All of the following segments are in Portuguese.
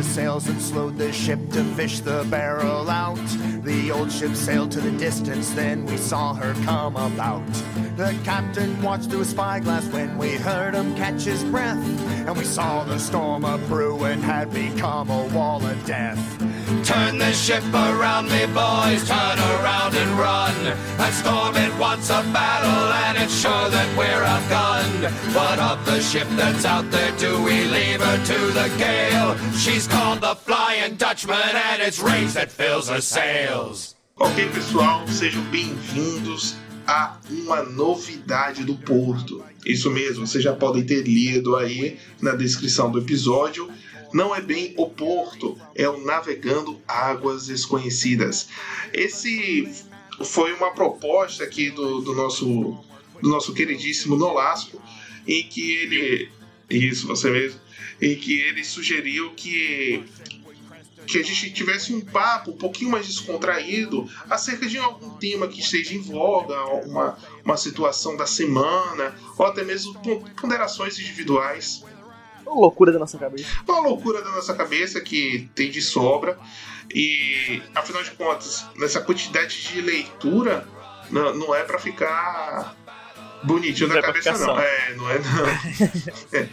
the sails and slowed the ship to fish the barrel out. The old ship sailed to the distance, then we saw her come about. The captain watched through a spyglass when we heard him catch his breath, and we saw the storm a brewing had become a wall of death. Turn the ship around me, boys, turn around and run. That storm, it wants a battle, and it's sure that we're outgunned. What of the ship that's out there, do we leave her to the gale? She's called the Flying Dutchman, and it's rays that fills her sails. Ok, pessoal, sejam bem-vindos a uma novidade do Porto. Isso mesmo, vocês já podem ter lido aí na descrição do episódio. Não é bem o Porto, é o Navegando Águas Desconhecidas. Esse foi uma proposta aqui do, do nosso do nosso queridíssimo Nolasco, em que ele isso você mesmo, em que ele sugeriu que que a gente tivesse um papo um pouquinho mais descontraído acerca de algum tema que esteja em voga, uma, uma situação da semana, ou até mesmo ponderações individuais. Uma loucura da nossa cabeça. Uma loucura da nossa cabeça que tem de sobra. E, afinal de contas, nessa quantidade de leitura, não, não é para ficar bonitinho Não na é cabeça, não. É, não é não. É.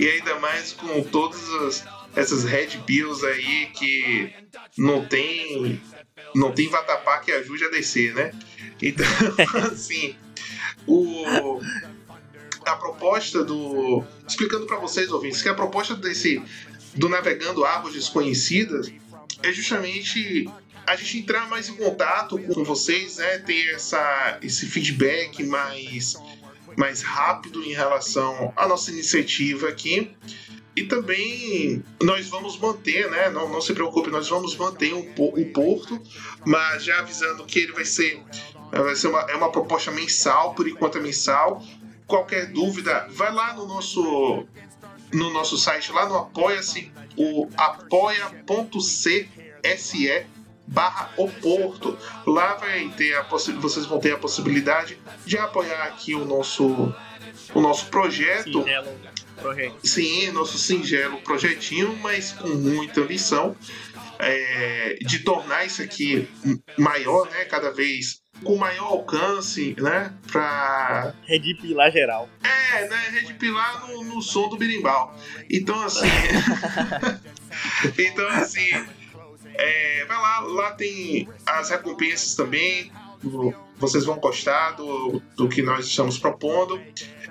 E ainda mais com todas as- essas red bills aí que não tem não tem vatapá que ajude a descer, né? Então, assim, o a proposta do explicando para vocês ouvintes que a proposta desse do navegando águas desconhecidas é justamente a gente entrar mais em contato com vocês, né? Ter essa, esse feedback mais, mais rápido em relação à nossa iniciativa aqui. E também nós vamos manter, né? Não, não se preocupe, nós vamos manter o, o Porto, mas já avisando que ele vai ser, vai ser uma, é uma proposta mensal, por enquanto é mensal. Qualquer dúvida, vai lá no nosso no nosso site, lá no Apoia-se, o apoia.cse barra o Porto. Lá vai ter a vocês vão ter a possibilidade de apoiar aqui o nosso o nosso projeto. Singelo projeto. Sim, nosso singelo projetinho, mas com muita ambição é, de tornar isso aqui maior, né? Cada vez com maior alcance, né? Pra Red Pilar geral. é, né? Redipilar no, no som do berimbau. Então, assim. então, assim. é, vai lá, lá tem as recompensas também. Vocês vão gostar do, do que nós estamos propondo.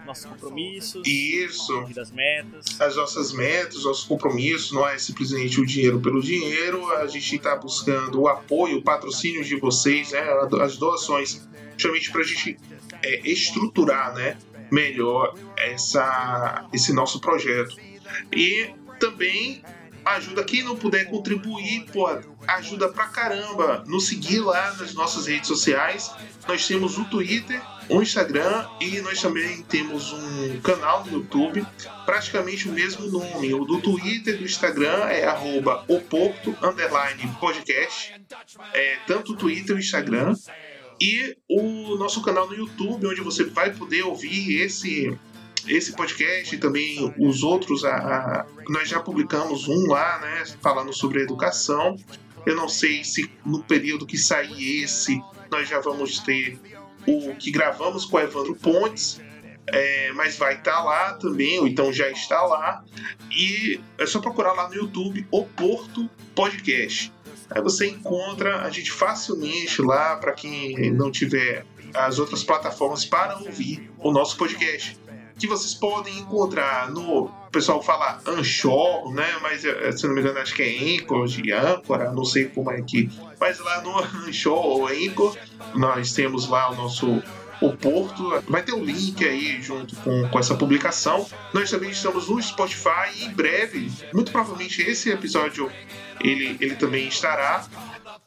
Nossos compromissos. Isso. Das metas. as nossas metas, nossos compromissos, não é simplesmente o dinheiro pelo dinheiro, a gente está buscando o apoio, o patrocínio de vocês, né, as doações, justamente para a gente é, estruturar né, melhor essa, esse nosso projeto. E também ajuda quem não puder contribuir, pô, ajuda pra caramba. Nos seguir lá nas nossas redes sociais. Nós temos o Twitter, o Instagram e nós também temos um canal no YouTube, praticamente o mesmo nome. O do Twitter e do Instagram é arroba podcast. É, tanto o Twitter e o Instagram. E o nosso canal no YouTube, onde você vai poder ouvir esse esse podcast e também os outros, a, a- nós já publicamos um lá, né, falando sobre educação. Eu não sei se no período que sair esse, nós já vamos ter o que gravamos com o Evandro Pontes, é, mas vai estar lá também, ou então já está lá. E é só procurar lá no YouTube o Porto Podcast. Aí você encontra a gente facilmente lá para quem não tiver as outras plataformas para ouvir o nosso podcast que vocês podem encontrar no. O pessoal fala Anchor, né? Mas eh, se não me engano, acho que é Anchor de Âncora, não sei como é que. Mas lá no Anchor ou Anchor, nós temos lá o nosso. O Porto, vai ter o link aí junto com, com essa publicação. Nós também estamos no Spotify e em breve, muito provavelmente esse episódio ele, ele também estará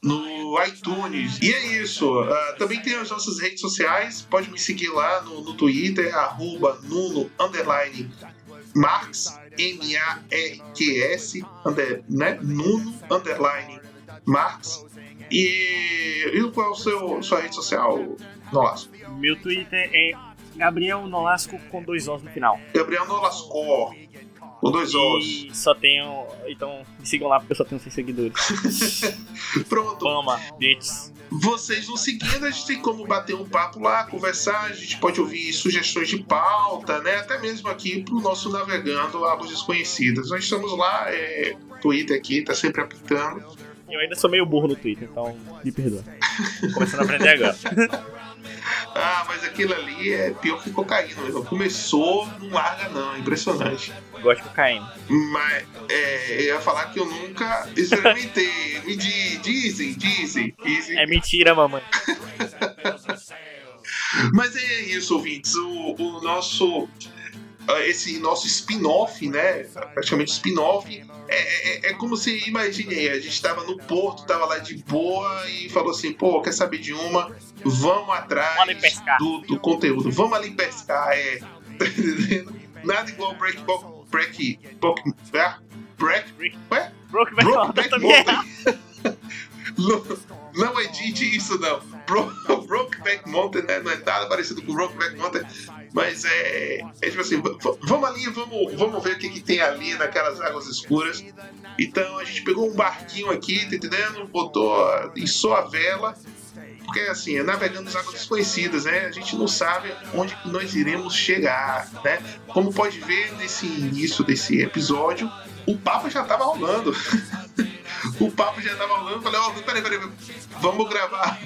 no iTunes. E é isso. Ah, também tem as nossas redes sociais. Pode me seguir lá no, no Twitter, arroba Nuno underline Marx, M-A-R-Q-S, under, né? Nuno underline Marx. E, e qual é o seu sua rede social, Nolasco? Meu Twitter é Gabriel Nolasco com dois Os no final. Gabriel Nolascor. Com dois Os. E só tenho. Então, me sigam lá porque eu só tenho 6 seguidores. Pronto. Fama, bitches. Vocês nos seguindo, a gente tem como bater um papo lá, conversar, a gente pode ouvir sugestões de pauta, né? Até mesmo aqui pro nosso Navegando Águas Desconhecidas. Nós estamos lá, é, Twitter aqui, tá sempre apitando. Eu ainda sou meio burro no Twitter, então me perdoa. Começando a aprender agora. Ah, mas aquilo ali é pior que cocaína. mesmo. Começou, não larga não, é impressionante. Gosto de cocaína. Mas é, eu ia falar que eu nunca experimentei. Me di- dizem, dizem, dizem. É mentira, mamãe. Mas é isso, ouvintes. O, o nosso. Ah, Esse nosso spin-off, né? Praticamente spin-off. É, é, é como se, imaginei, a gente tava no porto, tava lá de boa e falou assim: pô, quer saber de uma? Vamos atrás do, do conteúdo. Vamos ali pescar, é. Nada igual break. Break. Break. ah, break ué? Broke também. Mountain. não, não edite isso, não. Bro, Brokeback Mountain né? não é nada parecido com Brokeback Mountain, mas é, é tipo assim, vamos ali, vamos, vamos ver o que, que tem ali naquelas águas escuras. Então a gente pegou um barquinho aqui, tá entendendo? Botou, içou a vela, porque assim, é navegando nas águas desconhecidas, né? A gente não sabe onde nós iremos chegar, né? Como pode ver nesse início desse episódio, o papo já tava rolando. o papo já tava rolando. Falei, ó, peraí, peraí, peraí, vamos gravar.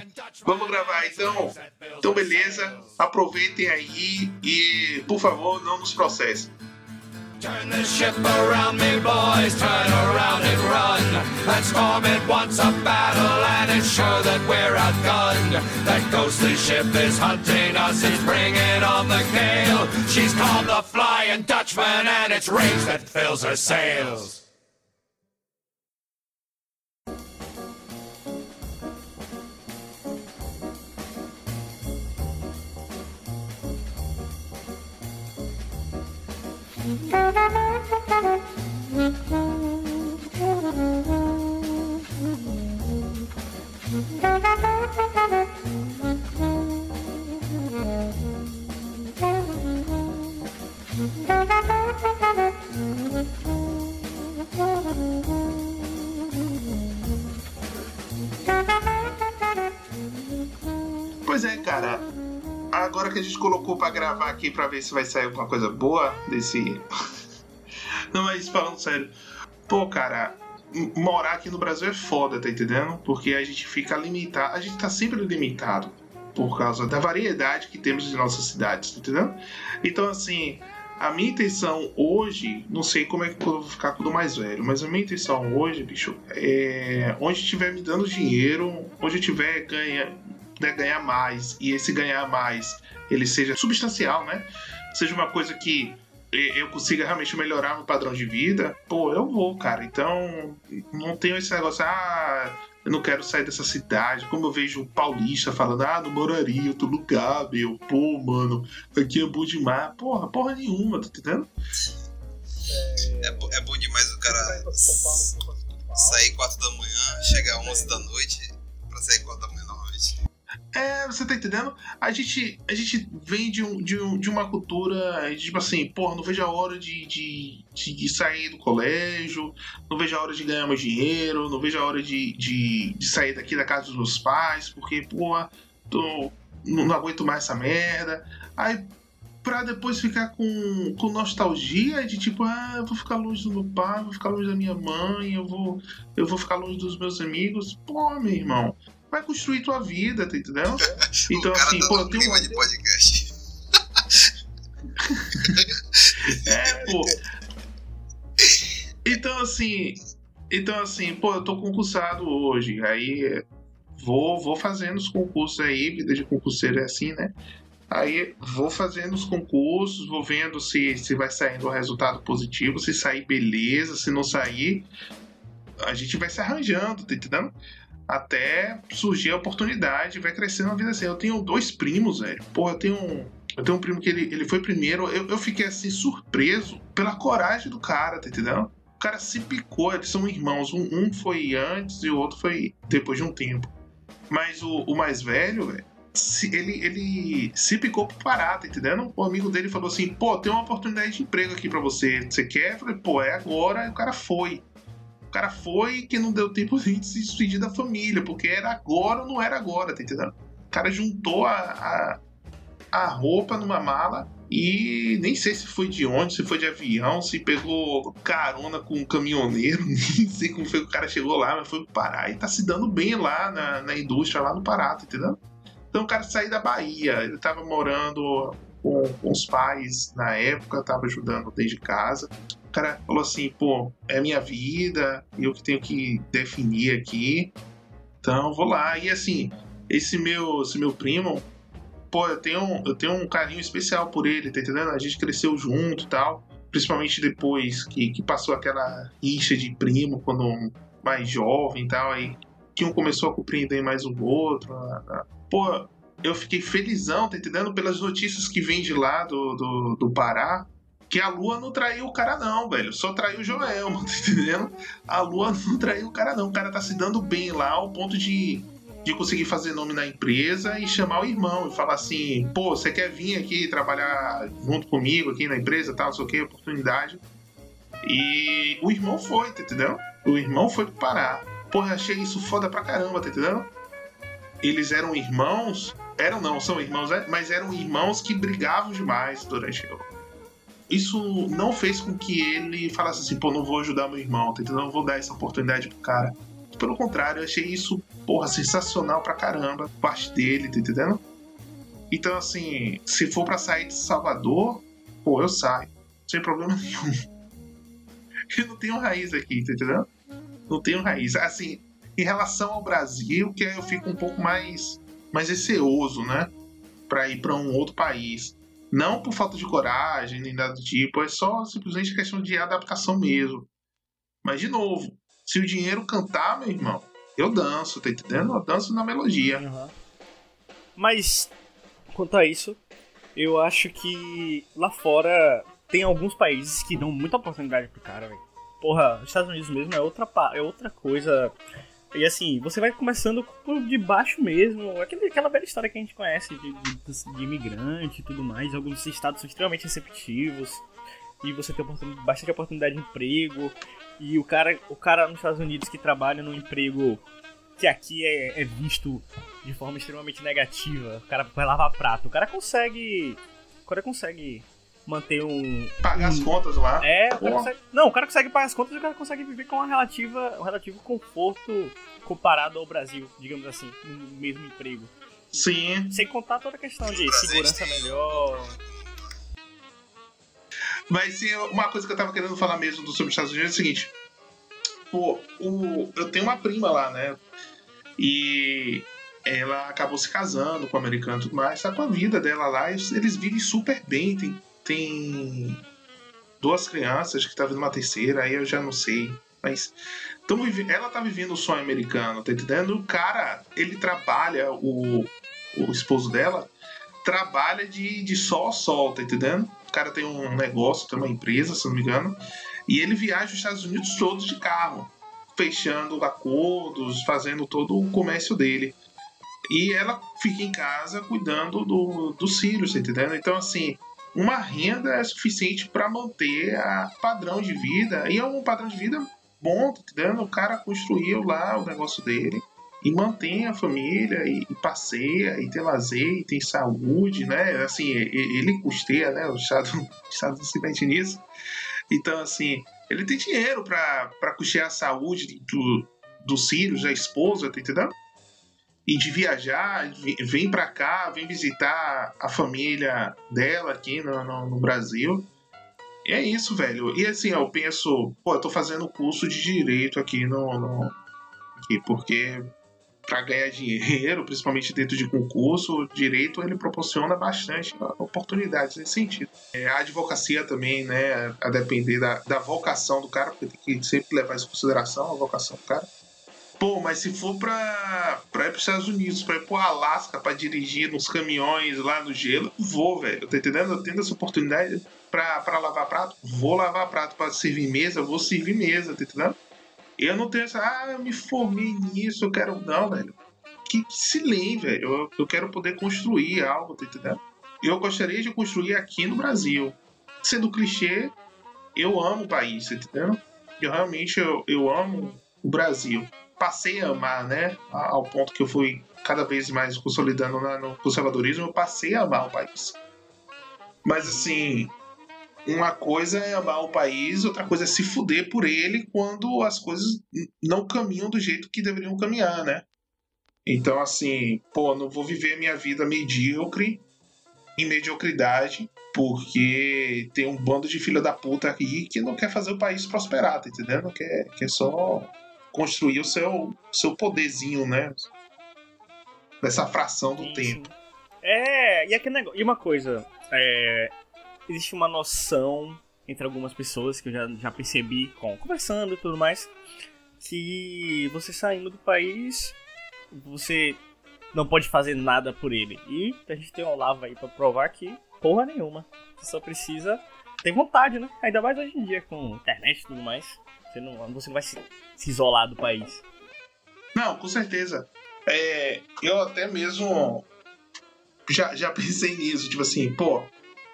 Vamos gravar. Então, então beleza. Aproveitem aí e, por favor, não nos processem. Turn the ship around me, boys, turn around and run. That storm, it wants a battle, and it's sure that we're outgunned. That ghostly ship is hunting us, it's bringing on the gale. She's called the Flying Dutchman, and it's rage that fills her sails. Thank you. Que a gente colocou pra gravar aqui pra ver se vai sair alguma coisa boa desse. Não, mas falando sério. Pô, cara, morar aqui no Brasil é foda, tá entendendo? Porque a gente fica limitado. A gente tá sempre limitado por causa da variedade que temos em nossas cidades, tá entendendo? Então, assim, a minha intenção hoje, não sei como é que eu vou ficar quando mais velho, mas a minha intenção hoje, bicho, é onde estiver me dando dinheiro, onde eu tiver ganha, puder ganhar mais e esse ganhar mais ele seja substancial, né? Seja uma coisa que eu consiga realmente melhorar meu padrão de vida, pô, eu vou, cara. Então, não tenho esse negócio, ah, eu não quero sair dessa cidade. Como eu vejo o paulista falando, ah, não moraria em outro lugar, meu. Pô, mano, aqui é bom demais. Porra, porra nenhuma, tá entendendo? É, bo- é bom demais o cara sair 4 da manhã, chegar 11 da noite, pra sair 4 da manhã. É, você tá entendendo? A gente, a gente vem de, um, de, um- de uma cultura, tipo assim, porra, não vejo a hora de, de, de, de sair do colégio, não vejo a hora de ganhar meu dinheiro, não vejo a hora de, de, de sair daqui da casa dos meus pais, porque, porra, tô, não, não aguento mais essa merda. Aí, pra depois ficar com, com nostalgia de tipo, ah, eu vou ficar longe do meu pai, vou ficar longe da minha mãe, eu vou, eu vou ficar longe dos meus amigos. Pô, meu irmão vai construir tua vida, tá entendendo? Então, o cara assim, pô, tem clima uma. de podcast. É, pô. Então, assim. Então, assim, pô, eu tô concursado hoje. Aí vou, vou fazendo os concursos aí, vida de concurseiro é assim, né? Aí vou fazendo os concursos, vou vendo se, se vai saindo o resultado positivo, se sair, beleza, se não sair, a gente vai se arranjando, tá entendendo? Até surgir a oportunidade, vai crescendo a vida assim. Eu tenho dois primos, velho. Porra, eu tenho um, eu tenho um primo que ele, ele foi primeiro. Eu, eu fiquei assim, surpreso pela coragem do cara, tá entendendo? O cara se picou, eles são irmãos. Um, um foi antes e o outro foi depois de um tempo. Mas o, o mais velho, velho, ele, ele se picou pro Pará, tá entendendo? O amigo dele falou assim: pô, tem uma oportunidade de emprego aqui pra você. Você quer? Eu falei, pô, é agora. E o cara foi. O cara foi que não deu tempo de se despedir da família, porque era agora ou não era agora, tá entendendo? O cara juntou a, a, a roupa numa mala e nem sei se foi de onde, se foi de avião, se pegou carona com um caminhoneiro, nem sei como foi que o cara chegou lá, mas foi pro Pará e tá se dando bem lá na, na indústria, lá no Pará, tá entendendo? Então o cara saiu da Bahia, ele tava morando com, com os pais na época, tava ajudando desde casa. Cara falou assim, pô, é minha vida, eu que tenho que definir aqui, então vou lá. E assim, esse meu, esse meu primo, pô, eu tenho, eu tenho um carinho especial por ele, tá entendendo? A gente cresceu junto e tal. Principalmente depois que, que passou aquela rixa de primo, quando mais jovem e tal, aí que um começou a compreender mais o outro. Pô, eu fiquei felizão, tá entendendo? Pelas notícias que vem de lá do, do, do Pará, que a Lua não traiu o cara, não, velho. Só traiu o Joel, tá entendendo? A Lua não traiu o cara, não. O cara tá se dando bem lá ao ponto de de conseguir fazer nome na empresa e chamar o irmão e falar assim: pô, você quer vir aqui trabalhar junto comigo aqui na empresa, tal, não sei o que, oportunidade. E o irmão foi, tá entendendo? O irmão foi parar. Porra, achei isso foda pra caramba, tá entendendo? Eles eram irmãos, eram não, são irmãos, é, mas eram irmãos que brigavam demais durante o. Isso não fez com que ele falasse assim, pô, não vou ajudar meu irmão, tá? Não vou dar essa oportunidade pro cara. Pelo contrário, eu achei isso, porra, sensacional pra caramba, parte dele, tá entendendo? Então, assim, se for para sair de Salvador, pô, eu saio. Sem problema nenhum. Eu não tenho raiz aqui, tá entendendo? Não tenho raiz. Assim, em relação ao Brasil, que eu fico um pouco mais, mais receoso, né? Pra ir para um outro país. Não por falta de coragem, nem nada do tipo, é só simplesmente questão de adaptação mesmo. Mas, de novo, se o dinheiro cantar, meu irmão, eu danço, tá entendendo? Eu danço na melodia. Uhum. Mas, quanto a isso, eu acho que lá fora tem alguns países que dão muita oportunidade pro cara, velho. Porra, os Estados Unidos mesmo é outra, é outra coisa. E assim, você vai começando por de baixo mesmo. Aquele, aquela velha história que a gente conhece de, de, de imigrante e tudo mais. Alguns estados são extremamente receptivos. E você tem oportunidade, bastante oportunidade de emprego. E o cara, o cara nos Estados Unidos que trabalha num emprego que aqui é, é visto de forma extremamente negativa, o cara vai lavar prato, o cara consegue. O cara consegue manter um. Pagar um, as contas lá. É, o cara consegue, não, o cara consegue pagar as contas e o cara consegue viver com uma relativa, um relativo conforto comparado ao Brasil, digamos assim, no mesmo emprego. Sim. Sem contar toda a questão de segurança melhor. Mas sim, uma coisa que eu tava querendo falar mesmo do sobre os Estados Unidos é o seguinte. Pô, o, eu tenho uma prima lá, né? E ela acabou se casando com o americano e tudo mais, tá com a vida dela lá, eles vivem super bem, tem, tem duas crianças, que tá vindo uma terceira, aí eu já não sei. Mas tão ela tá vivendo o sonho americano, tá entendendo? O cara, ele trabalha, o, o esposo dela, trabalha de, de sol a sol, tá entendendo? O cara tem um negócio, tem uma empresa, se não me engano, e ele viaja os Estados Unidos todos de carro, fechando acordos, fazendo todo o comércio dele. E ela fica em casa cuidando do, dos filhos, tá entendendo? Então, assim, uma renda é suficiente para manter a padrão de vida, e é um padrão de vida bom, tá? O cara construiu lá o negócio dele e mantém a família e, e, passeia e tem lazer e tem saúde, né? Assim, ele custeia, né? O Estado, o Estado se mete nisso. Então, assim, ele tem dinheiro para custear a saúde do, dos filhos, da esposa, tá entendendo? E de viajar, vem para cá, vem visitar a família dela aqui no, no, no Brasil. E é isso, velho. E assim, eu penso, pô, eu tô fazendo curso de direito aqui no, no aqui, porque para ganhar dinheiro, principalmente dentro de concurso, o direito ele proporciona bastante oportunidades nesse sentido. É, a advocacia também, né, a depender da, da vocação do cara, porque tem que sempre levar isso em consideração, a vocação do cara. Pô, mas se for pra, pra ir pros Estados Unidos, pra ir pro Alasca, pra dirigir nos caminhões lá no gelo, vou, velho. Tá entendendo? Eu tendo essa oportunidade pra, pra lavar prato, vou lavar prato. Pra servir mesa, vou servir mesa, tá entendendo? Eu não tenho essa, ah, eu me formei nisso, eu quero. Não, velho. que, que se leem, velho. Eu, eu quero poder construir algo, tá entendendo? Eu gostaria de construir aqui no Brasil. Sendo clichê, eu amo o país, tá entendendo? Eu realmente eu, eu amo o Brasil. Passei a amar, né? Ao ponto que eu fui cada vez mais consolidando no conservadorismo, eu passei a amar o país. Mas assim, uma coisa é amar o país, outra coisa é se fuder por ele quando as coisas não caminham do jeito que deveriam caminhar, né? Então, assim, pô, não vou viver minha vida medíocre em mediocridade, porque tem um bando de filha da puta aqui que não quer fazer o país prosperar, tá entendendo? Quer, quer só construir o seu, seu poderzinho, né? Dessa fração do tempo. É, e aquele negócio. E uma coisa, é, existe uma noção entre algumas pessoas que eu já, já percebi com, conversando e tudo mais, que você saindo do país, você não pode fazer nada por ele. E a gente tem o Olavo aí pra provar que porra nenhuma. Você só precisa ter vontade, né? Ainda mais hoje em dia com internet e tudo mais. Você não, você não vai se, se isolar do país. Não, com certeza. É, eu até mesmo já, já pensei nisso. Tipo assim, pô,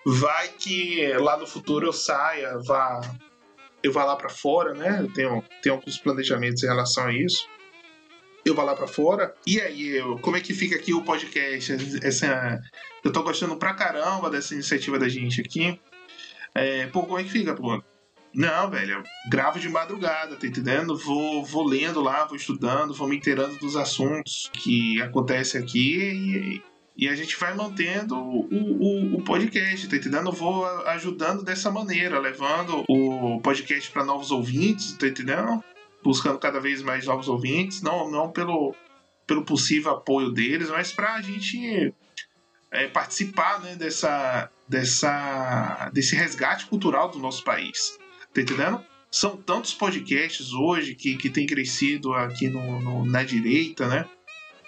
vai que lá no futuro eu saia, vá, eu vá lá para fora, né? Eu tenho, tenho alguns planejamentos em relação a isso eu vou lá para fora. E aí, eu, como é que fica aqui o podcast? Essa, eu tô gostando pra caramba dessa iniciativa da gente aqui. É, pô, como é que fica, pô? Não, velho, gravo de madrugada, tá entendendo? Vou, vou lendo lá, vou estudando, vou me inteirando dos assuntos que acontecem aqui e, e a gente vai mantendo o, o, o podcast, tá entendendo? vou ajudando dessa maneira, levando o podcast para novos ouvintes, tá entendendo? buscando cada vez mais novos ouvintes, não, não pelo, pelo possível apoio deles, mas para a gente é, participar né, dessa, dessa, desse resgate cultural do nosso país. Tá entendendo? São tantos podcasts hoje que, que têm crescido aqui no, no, na direita, né?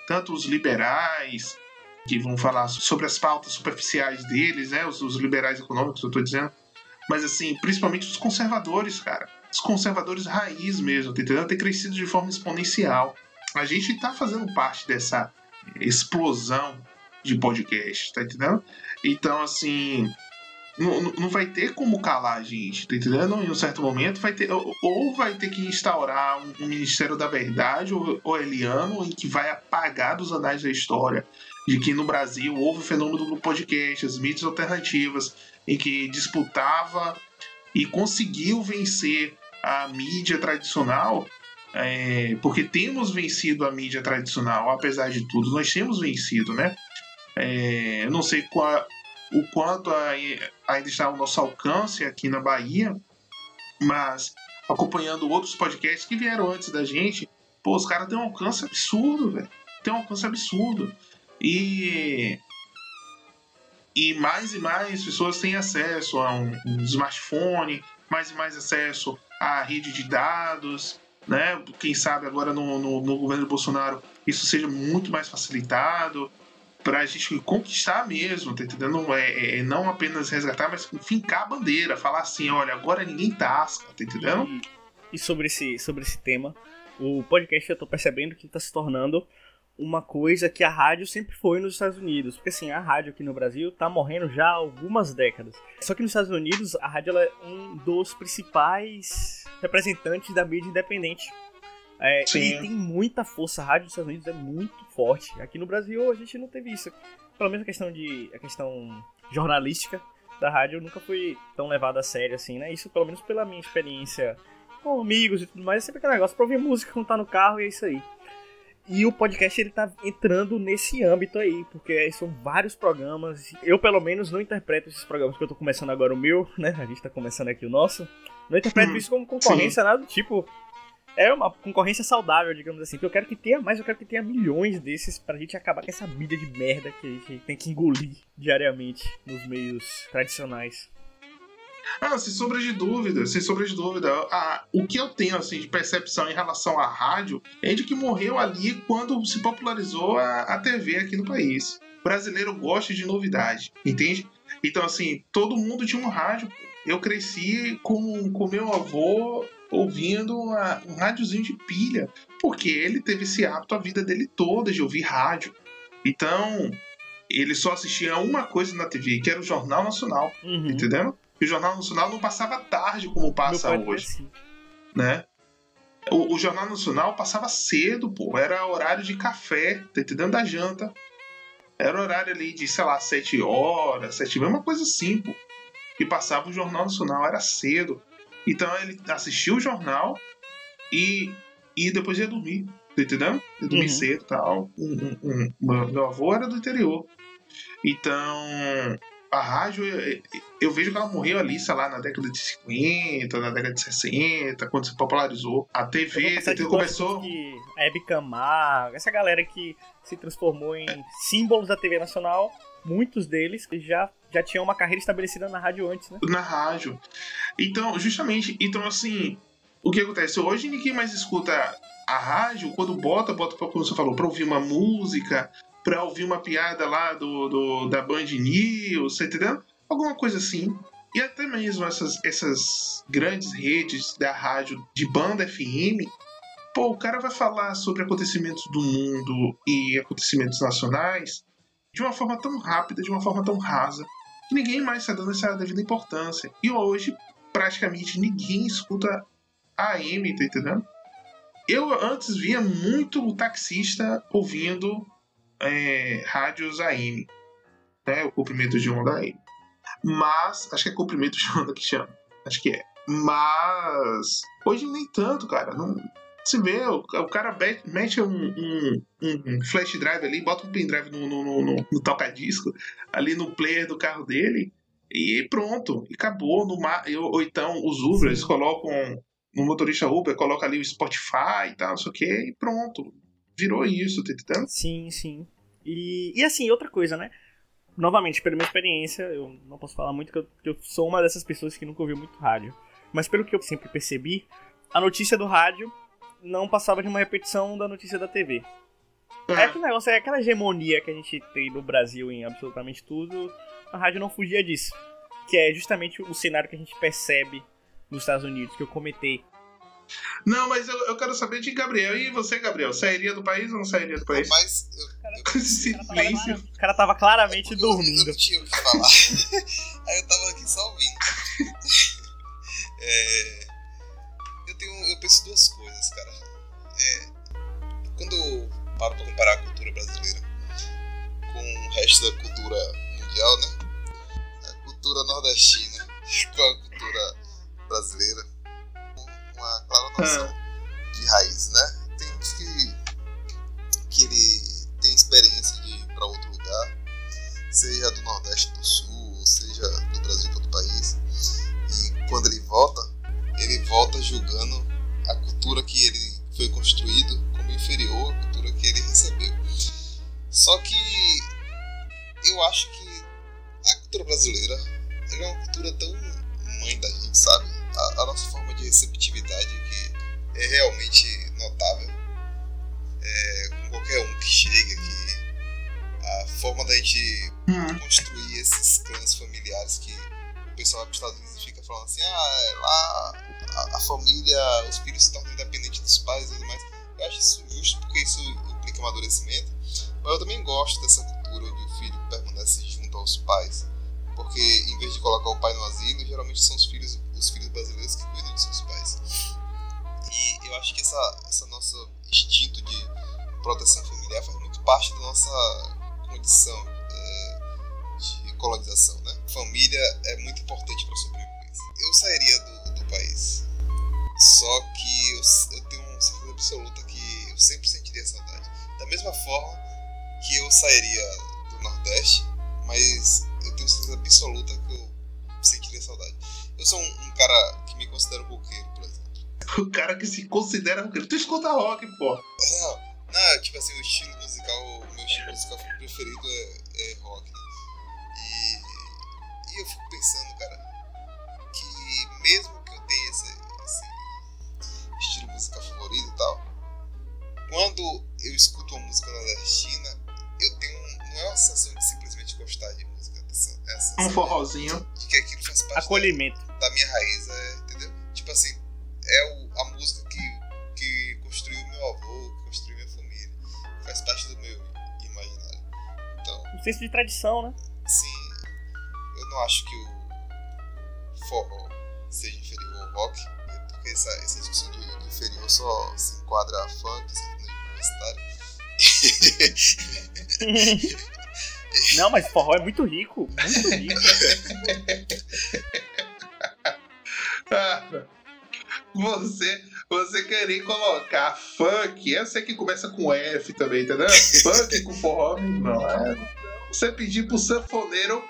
Tanto os liberais, que vão falar sobre as pautas superficiais deles, né? Os, os liberais econômicos, eu estou dizendo. Mas, assim, principalmente os conservadores, cara os conservadores raiz mesmo, tá entendendo? Tem crescido de forma exponencial. A gente está fazendo parte dessa explosão de podcast, tá entendendo? Então, assim, não, não vai ter como calar a gente, tá entendendo? Em um certo momento vai ter, ou vai ter que instaurar um, Ministério da Verdade ou Eliano em que vai apagar dos anais da história de que no Brasil houve o fenômeno do podcast, as mídias alternativas, em que disputava e conseguiu vencer a mídia tradicional, é, porque temos vencido a mídia tradicional, apesar de tudo, nós temos vencido, né? É, eu não sei qual, o quanto ainda está ao nosso alcance aqui na Bahia, mas acompanhando outros podcasts que vieram antes da gente, pô, os caras têm um alcance absurdo, velho. Tem um alcance absurdo. E e mais e mais pessoas têm acesso a um, um smartphone, mais e mais acesso à rede de dados, né? Quem sabe agora no, no, no governo Bolsonaro isso seja muito mais facilitado para a gente conquistar mesmo, tá entendendo? É, é, é, não apenas resgatar, mas fincar a bandeira, falar assim, olha, agora ninguém tasca, tá entendendo? E, e sobre, esse, sobre esse tema, o podcast eu tô percebendo que está se tornando uma coisa que a rádio sempre foi nos Estados Unidos. Porque assim, a rádio aqui no Brasil tá morrendo já há algumas décadas. Só que nos Estados Unidos, a rádio é um dos principais representantes da mídia independente. É, e tem muita força, a rádio dos Estados Unidos é muito forte. Aqui no Brasil a gente não teve isso. Pelo menos a questão de. a questão jornalística da rádio nunca foi tão levada a sério assim, né? Isso pelo menos pela minha experiência com amigos e tudo mais, é sempre aquele negócio pra ouvir música quando tá no carro e é isso aí. E o podcast ele tá entrando nesse âmbito aí, porque são vários programas. Eu, pelo menos, não interpreto esses programas que eu tô começando agora o meu, né? A gente tá começando aqui o nosso. Não interpreto hum, isso como concorrência, sim. nada do tipo. É uma concorrência saudável, digamos assim. eu quero que tenha mais, eu quero que tenha milhões desses pra gente acabar com essa mídia de merda que a gente tem que engolir diariamente nos meios tradicionais. Ah, sem sombra de dúvida, sem sombra de dúvida. Ah, o que eu tenho assim, de percepção em relação à rádio é de que morreu ali quando se popularizou a, a TV aqui no país. O brasileiro gosta de novidade, entende? Então, assim, todo mundo tinha um rádio. eu cresci com, com meu avô ouvindo uma, um rádiozinho de pilha, porque ele teve esse hábito a vida dele toda de ouvir rádio. Então, ele só assistia uma coisa na TV, que era o Jornal Nacional, Uhum. entendeu? E o Jornal Nacional não passava tarde como passa hoje, assim. né? O, o Jornal Nacional passava cedo, pô. Era horário de café, tá entendendo? Da janta. Era horário ali de, sei lá, sete horas, sete uma coisa assim, pô. Que passava o Jornal Nacional, era cedo. Então ele assistia o jornal e, e depois ia dormir, tá entendendo? Ia dormir Uhum. cedo e tal. Um, um, um- meu avô era do interior. Então, a rádio, eu, eu vejo que ela morreu ali, sei lá, na década de 50, na década de 60, quando se popularizou. A TV, a TV começou. A Hebe Camargo, essa galera que se transformou em símbolos da TV Nacional, muitos deles já, já tinham uma carreira estabelecida na rádio antes, né? na rádio. Então, justamente, então assim, o que acontece? Hoje ninguém mais escuta a rádio quando bota, bota pra, como você falou, pra ouvir uma música, pra ouvir uma piada lá do, do da Band News, tá entendendo? Alguma coisa assim. E até mesmo essas, essas grandes redes da rádio de banda FM, pô, o cara vai falar sobre acontecimentos do mundo e acontecimentos nacionais de uma forma tão rápida, de uma forma tão rasa, que ninguém mais está dando essa devida importância. E hoje, praticamente ninguém escuta AM, tá entendendo? Eu antes via muito taxista ouvindo é, rádios AM, né? O comprimento de onda AM. Mas, acho que é comprimento de onda que chama. Acho que é. Mas, hoje nem tanto, cara. Não, se vê, o, o cara mete um, um, um flash drive ali, bota um pendrive no, no, no, no, toca-disco, ali no player do carro dele, e pronto, e acabou. No mar, ou, então os Uber, eles colocam no motorista Uber, coloca ali o Spotify e tal, não sei o que, e pronto. Virou isso, tá entendendo? Sim, sim. E, e assim, outra coisa, né? Novamente, pela minha experiência, eu não posso falar muito que eu, eu sou uma dessas pessoas que nunca ouviu muito rádio. Mas pelo que eu sempre percebi, a notícia do rádio não passava de uma repetição da notícia da TV. É aquele negócio, é aquela hegemonia que a gente tem no Brasil em absolutamente tudo. A rádio não fugia disso. Que é justamente o cenário que a gente percebe nos Estados Unidos, que eu comentei. Não, mas eu, eu quero saber de Gabriel. E você, Gabriel, sairia do país ou não sairia do país? Mas eu, silêncio. O cara tava claramente eu, dormindo. eu não tinha o que falar. Aí eu tava aqui só ouvindo. É, eu tenho. Eu penso duas coisas, cara. É, quando eu paro pra comparar a cultura brasileira com o resto da cultura mundial, né? A cultura nordestina com a cultura brasileira, com uma clara noção de raiz, né? Tem gente que, que ele tem experiência de ir pra outro lugar, seja do Nordeste do Sul, seja do Brasil para outro país, e quando ele volta, ele volta julgando cultura que ele foi construído como inferior à cultura que ele recebeu. Só que eu acho que a cultura brasileira é uma cultura tão mãe da gente, sabe? A, a nossa forma de receptividade que é realmente notável. É, com qualquer um que chegue aqui, a forma da gente Hum, construir esses clãs familiares que pessoal vai Estados Unidos fica falando assim, ah, é lá a, a família, os filhos se tornam independentes dos pais e tudo mais. Eu acho isso justo porque isso implica amadurecimento, mas eu também gosto dessa cultura onde o filho permanece junto aos pais, porque em vez de colocar o pai no asilo, geralmente são os filhos, os filhos brasileiros que cuidam dos seus pais. E eu acho que essa, essa nosso instinto de proteção familiar faz muito parte da nossa condição de colonização, né? Família é muito importante para sobrevivência. Eu sairia do, do país, só que eu, eu tenho certeza absoluta que eu sempre sentiria saudade. Da mesma forma que eu sairia do Nordeste, mas eu tenho certeza absoluta que eu sentiria saudade. Eu sou um, um cara que me considero roqueiro, por exemplo. o cara que se considera roqueiro. Tu escuta rock, pô. Não, não, tipo assim, o estilo musical, o meu estilo musical preferido é, é rock, né? E, eu fico pensando, cara, que mesmo que eu tenha esse, esse estilo musical favorito e tal, quando eu escuto uma música nordestina, eu tenho. um- Não é uma sensação de simplesmente gostar de música, é Um sensação forrozinho. de que aquilo faz parte da- Acolhimento. da quiser, entendeu? Tipo assim, é o, a música que, que construiu meu avô, que construiu minha família. Faz parte do meu imaginário. Então, Um senso de tradição, né? Não acho que o forró seja inferior ao rock, né? porque essa, essa discussão de, de inferior só se enquadra a funk, sertanejo universitário. Não, mas forró é muito rico, muito rico. Você, você querer colocar funk, sei que começa com F também, entendeu? Funk com forró, não. É, você pedir pro sanfoneiro,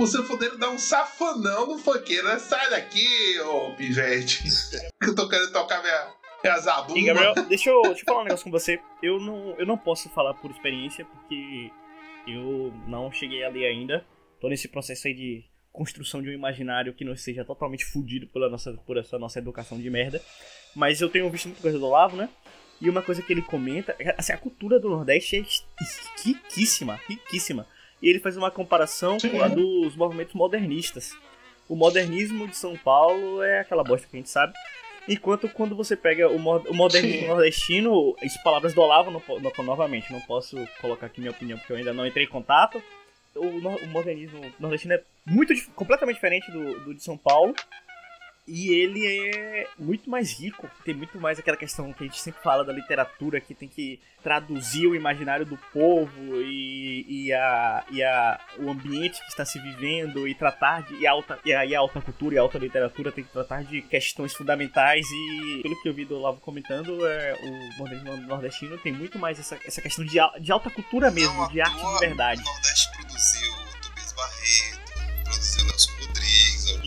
pro sanfoneiro dar um safanão no funkeiro, né? Sai daqui, ô pivete. Eu tô querendo tocar minha, minha E zabumba. Gabriel, deixa eu, deixa eu falar um negócio com você. Eu não, eu não posso falar por experiência, porque eu não cheguei ali ainda. Tô nesse processo aí de construção de um imaginário que não seja totalmente fudido pela nossa, por essa nossa educação de merda. Mas eu tenho visto muita coisa do Olavo, né? E uma coisa que ele comenta, é, assim, a cultura do Nordeste é riquíssima, riquíssima. E ele faz uma comparação com a dos movimentos modernistas. O modernismo de São Paulo é aquela bosta que a gente sabe. Enquanto quando você pega o, mo- o modernismo Sim. nordestino, isso palavras do Olavo, não, po- não- novamente, não posso colocar aqui minha opinião porque eu ainda não entrei em contato. O, no- o modernismo nordestino é muito completamente diferente do, do de São Paulo. E ele é muito mais rico, tem muito mais aquela questão que a gente sempre fala da literatura, que tem que traduzir o imaginário do povo e, e, a, e a, o ambiente que está se vivendo e tratar de. E a, alta, e, a, e a alta cultura e a alta literatura tem que tratar de questões fundamentais e, pelo que eu vi do Lavo comentando, é, o modernismo nordestino tem muito mais essa, essa questão de, de alta cultura mesmo, de arte de verdade. O Nordeste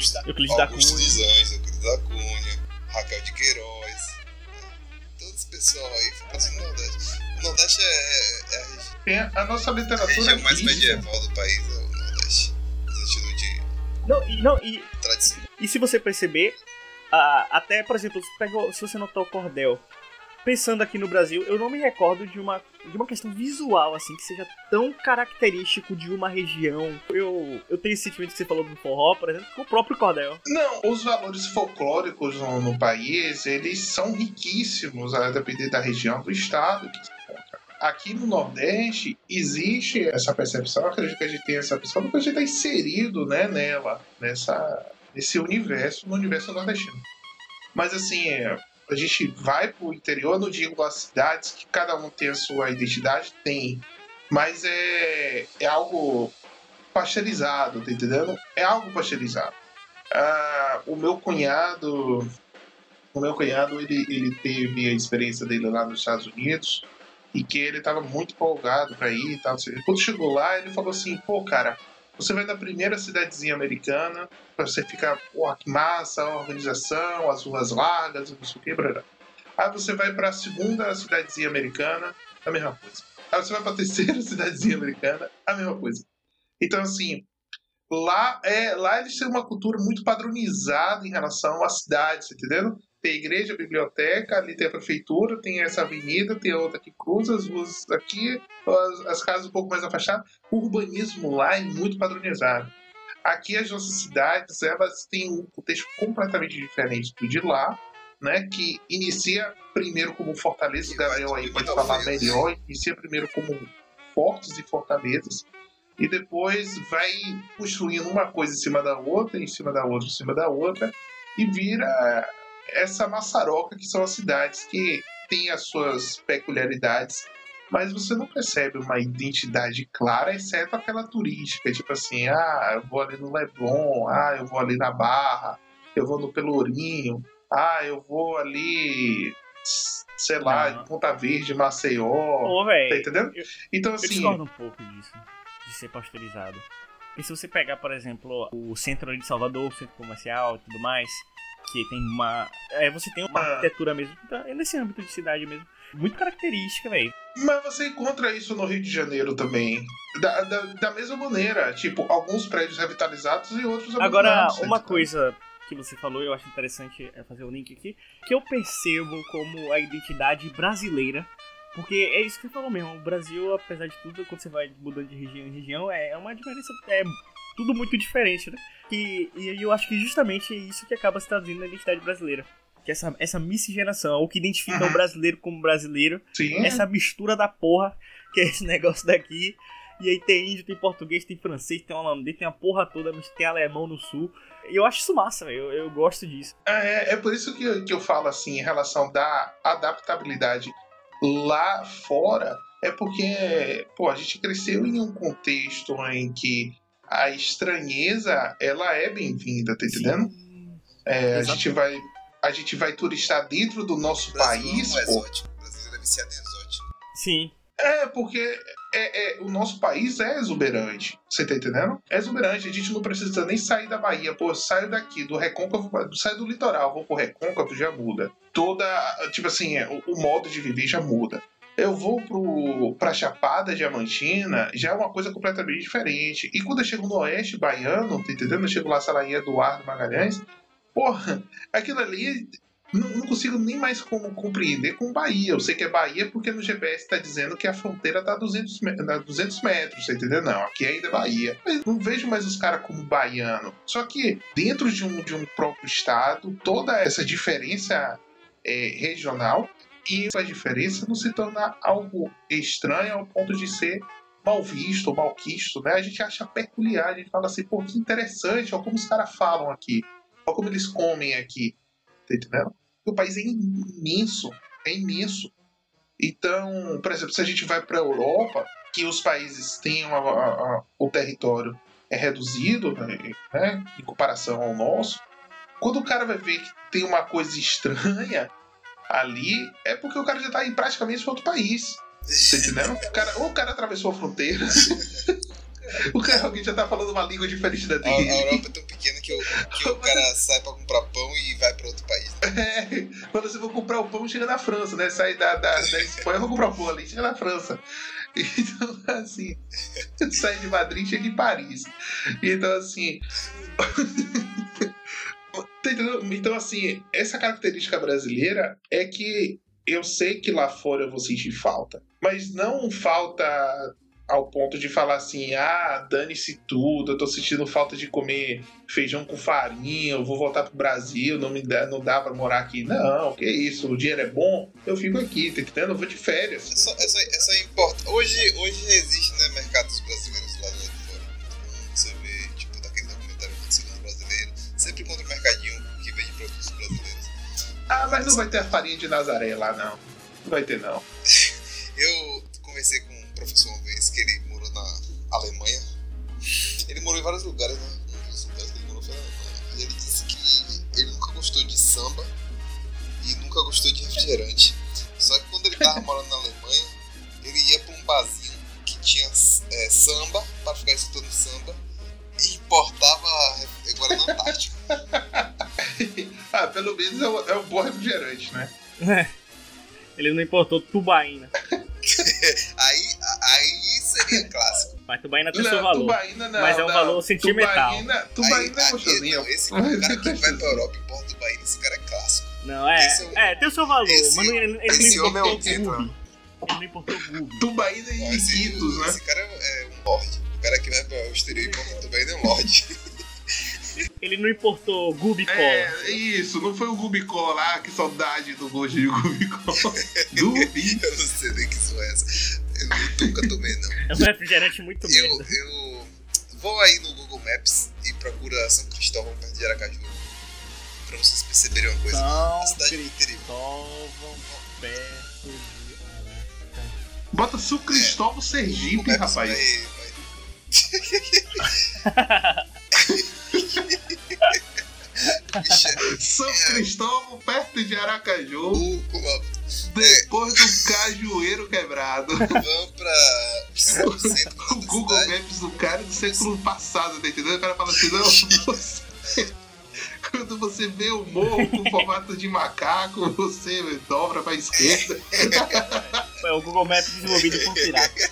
Augusto, Euclides da Augusto Cunha. dos Anjos, Euclides da Cunha, Raquel de Queiroz. né? Todo esse pessoal aí foi produzido no Nordeste. O Nordeste é, é a regi- Tem a, a nossa a literatura região mais riquíssima. medieval do país, é o Nordeste. No sentido de Não, e, não, e tradição. E se você perceber, até, por exemplo, se você notou o cordel, pensando aqui no Brasil, eu não me recordo de uma, de uma questão visual, assim, que seja tão característico de uma região. Eu, eu tenho esse sentimento que você falou do forró, por exemplo, com o próprio cordel. Não, os valores folclóricos no, no país, eles são riquíssimos, a depender da região, do estado que encontra. Aqui no Nordeste existe essa percepção, acredito que a gente tem essa percepção, porque a gente está inserido né, nela, nessa, nesse universo, no universo nordestino. Mas assim, é, a gente vai para o interior, não digo as cidades, que cada um tem a sua identidade, tem. Mas é, é algo pasteurizado, tá entendendo? É algo pasteurizado. Ah, o meu cunhado, o meu cunhado, ele, ele teve a experiência dele lá nos Estados Unidos e que ele estava muito empolgado para ir e tal. Quando chegou lá, ele falou assim: pô, cara, você vai da primeira cidadezinha americana, você fica, pô, que massa, a organização, as ruas largas, não sei o que, blá. Aí você vai para a segunda cidadezinha americana, a mesma coisa. Aí você vai para a terceira cidadezinha americana, a mesma coisa. Então, assim, lá, é, lá eles têm uma cultura muito padronizada em relação às cidades, entendendo? Tem igreja, biblioteca, ali tem a prefeitura, tem essa avenida, tem a outra que cruza, as ruas aqui, as, as casas um pouco mais afastadas. O urbanismo lá é muito padronizado. Aqui as nossas cidades, elas têm um contexto completamente diferente do de lá, né? Que inicia primeiro como fortaleza, o Gabriel aí pode falar melhor, inicia primeiro como fortes e fortalezas, e depois vai construindo uma coisa em cima da outra, em cima da outra, em cima da outra, e vira essa maçaroca que são as cidades que têm as suas peculiaridades, mas você não percebe uma identidade clara, exceto aquela turística, tipo assim, ah, eu vou ali no Leblon, ah, eu vou ali na Barra, eu vou no Pelourinho, ah, eu vou ali, sei lá, Não. Ponta Verde, Maceió, Ô, tá velho, entendendo? eu- Então, eu assim, discordo um pouco disso, de ser pasteurizado. Porque se você pegar, por exemplo, o centro ali de Salvador, o centro comercial e tudo mais, que tem uma. É, você tem uma arquitetura mesmo, tá, é nesse âmbito de cidade mesmo, muito característica, velho. Mas você encontra isso no Rio de Janeiro também. Da, da, da mesma maneira. Tipo, alguns prédios revitalizados e outros Agora, abandonados, uma tá? coisa que você falou, eu acho interessante é fazer o link aqui, que eu percebo como a identidade brasileira, porque é isso que você falou mesmo, o Brasil, apesar de tudo, quando você vai mudando de região em região, é uma diferença é tudo muito diferente, né? E, e eu acho que justamente é isso que acaba se traduzindo na identidade brasileira. Que é essa, essa miscigenação, o que identifica Uhum. o brasileiro como brasileiro, Sim. essa mistura da porra, que é esse negócio daqui. E aí tem índio, tem português, tem francês, tem holandês, tem a porra toda, mas tem alemão no sul. E eu acho isso massa, velho. Eu, eu gosto disso. É, é por isso que eu, que eu falo assim, em relação da adaptabilidade lá fora, é porque, pô, a gente cresceu em um contexto em que a estranheza, ela é bem-vinda, tá entendendo? É, a gente vai a gente vai turistar dentro do nosso O Brasil país, é pô. exótico. O brasileiro é viciado em exótico. Sim. É, porque é, é, o nosso país é exuberante. Você tá entendendo? É exuberante. A gente não precisa nem sair da Bahia. Pô, saio daqui, do recôncavo, saio do litoral, vou pro recôncavo, já muda. Toda. Tipo assim, é, o, o modo de viver já muda. Eu vou pro, pra Chapada Diamantina, já é uma coisa completamente diferente. E quando eu chego no Oeste Baiano, tá entendendo? Eu chego lá, sei lá, em Eduardo Magalhães, porra, aquilo ali não, não consigo nem mais como compreender com Bahia. Eu sei que é Bahia porque no GPS está dizendo que a fronteira está a 200, me- a 200 metros, você entendeu? Não, aqui ainda é Bahia. Mas não vejo mais os caras como baiano. Só que dentro de um, de um próprio estado, toda essa diferença é, regional e essa diferença não se torna algo estranho ao ponto de ser mal visto mal quisto, né? A gente acha peculiar, a gente fala assim, pô, que interessante, olha como os caras falam aqui, olha como eles comem aqui, tá entendendo? o país é imenso, é imenso. Então, por exemplo, se a gente vai para a Europa, que os países têm uma- a- a- o território é reduzido, né, em comparação ao nosso, quando o cara vai ver que tem uma coisa estranha ali, é porque o cara já está em praticamente outro país. Tá entendendo? O cara, ou o cara atravessou a fronteira, o cara alguém já tá falando uma língua diferente da A, a dele. Europa é tão pequena que, o, que o cara sai pra comprar pão e vai pra outro país. né? É, quando você for comprar o pão, chega na França, né? Sai da, da, da Espanha, vou comprar o pão ali, chega na França. Então, assim, sai de Madrid, chega em Paris. Então, assim. Tá? Então, assim, essa característica brasileira é que eu sei que lá fora eu vou sentir falta, mas não falta ao ponto de falar assim: ah, dane-se tudo, eu tô sentindo falta de comer feijão com farinha, eu vou voltar pro Brasil, não me dá, não dá pra morar aqui. Não, que isso, o dinheiro é bom, eu fico aqui, tá entendendo? Eu vou de férias. Só, é só, é só importa. Hoje, hoje existe né, mercados brasileiros Ah, mas não vai ter a farinha de Nazaré lá, não. Não vai ter, não. Eu conversei com um professor uma vez que ele morou na Alemanha. Ele morou em vários lugares, né? Um dos lugares que ele morou foi na Alemanha. E ele disse que ele nunca gostou de samba e nunca gostou de refrigerante. Só que quando ele tava morando na Alemanha, ele ia pra um barzinho que tinha é, samba, para ficar escutando samba, e importava pelo menos é um, é um bom refrigerante, né? Ele não importou tubaína. Aí, aí seria clássico. Mas tubaína tem Não, seu valor. tubaína não. Mas é um não. valor sentimental. Tubaína, tubaína aí, é gostosinho. Esse cara que vai pra Europa e importa o Bahia, esse cara é clássico. Não, é. Esse é o- É, tem o seu valor, esse- mas não, ele, ele esse não homem é importou o Gubi. Ele não importou Gubi. Tubaína e Iquitos, né? esse cara é um lorde. O cara que vai para o exterior e importa o Bahia é um lorde. Ele não importou Gubi Cola. É, isso, não foi o Gubicó lá, que saudade do gosto de Gubicó. Dubi. Eu não sei nem que isso é essa. Eu nunca tomei, não. É um refrigerante muito Eu, merda. eu vou aí no Google Maps e procura São Cristóvão perto de Aracaju. Pra vocês perceberem uma coisa. A São cidade do interior. Cristóvão, perto de Aracaju. Bota São Cristóvão Sergipe, Google Maps rapaz. vai- vai- é São Cristóvão perto de Aracaju, depois do cajueiro quebrado. Vamos pra o Google cidade. Maps do cara é do século passado, tá entendendo? O cara fala assim, não, você... Quando você vê o morro com formato de macaco, você dobra pra esquerda. É o Google Maps desenvolvido por pirata.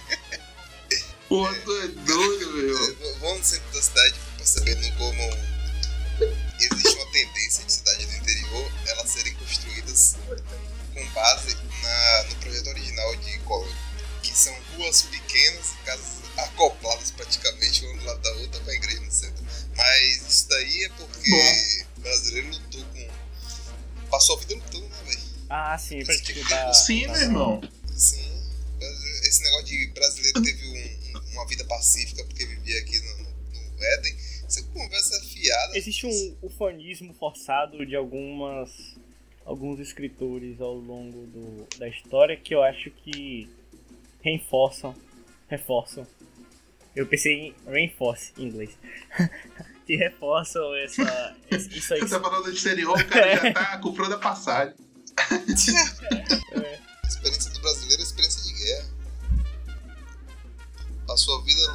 Pô, tu é doido, meu. Vamos no centro da cidade percebendo como existe uma tendência de cidades do interior elas serem construídas com base na, no projeto original de Collor, que são ruas pequenas casas acopladas praticamente uma do lado da outra com a igreja no centro. Mas isso daí é porque o brasileiro lutou com. passou a vida lutando, né, velho? Ah, sim, pra estudar. Tipo sim, meu irmão. Sim. Esse negócio de brasileiro teve um, um, uma vida pacífica porque vivia aqui no, no, no Éden você conversa fiada. Existe um ufanismo forçado de algumas alguns escritores ao longo do, da história que eu acho que reforçam reforçam eu pensei em reinforce em inglês que reforçam essa isso aí tá falando de exterior, o cara já tá comprando a passagem. A experiência do brasileiro é experiência de guerra. Passou a vida lutando.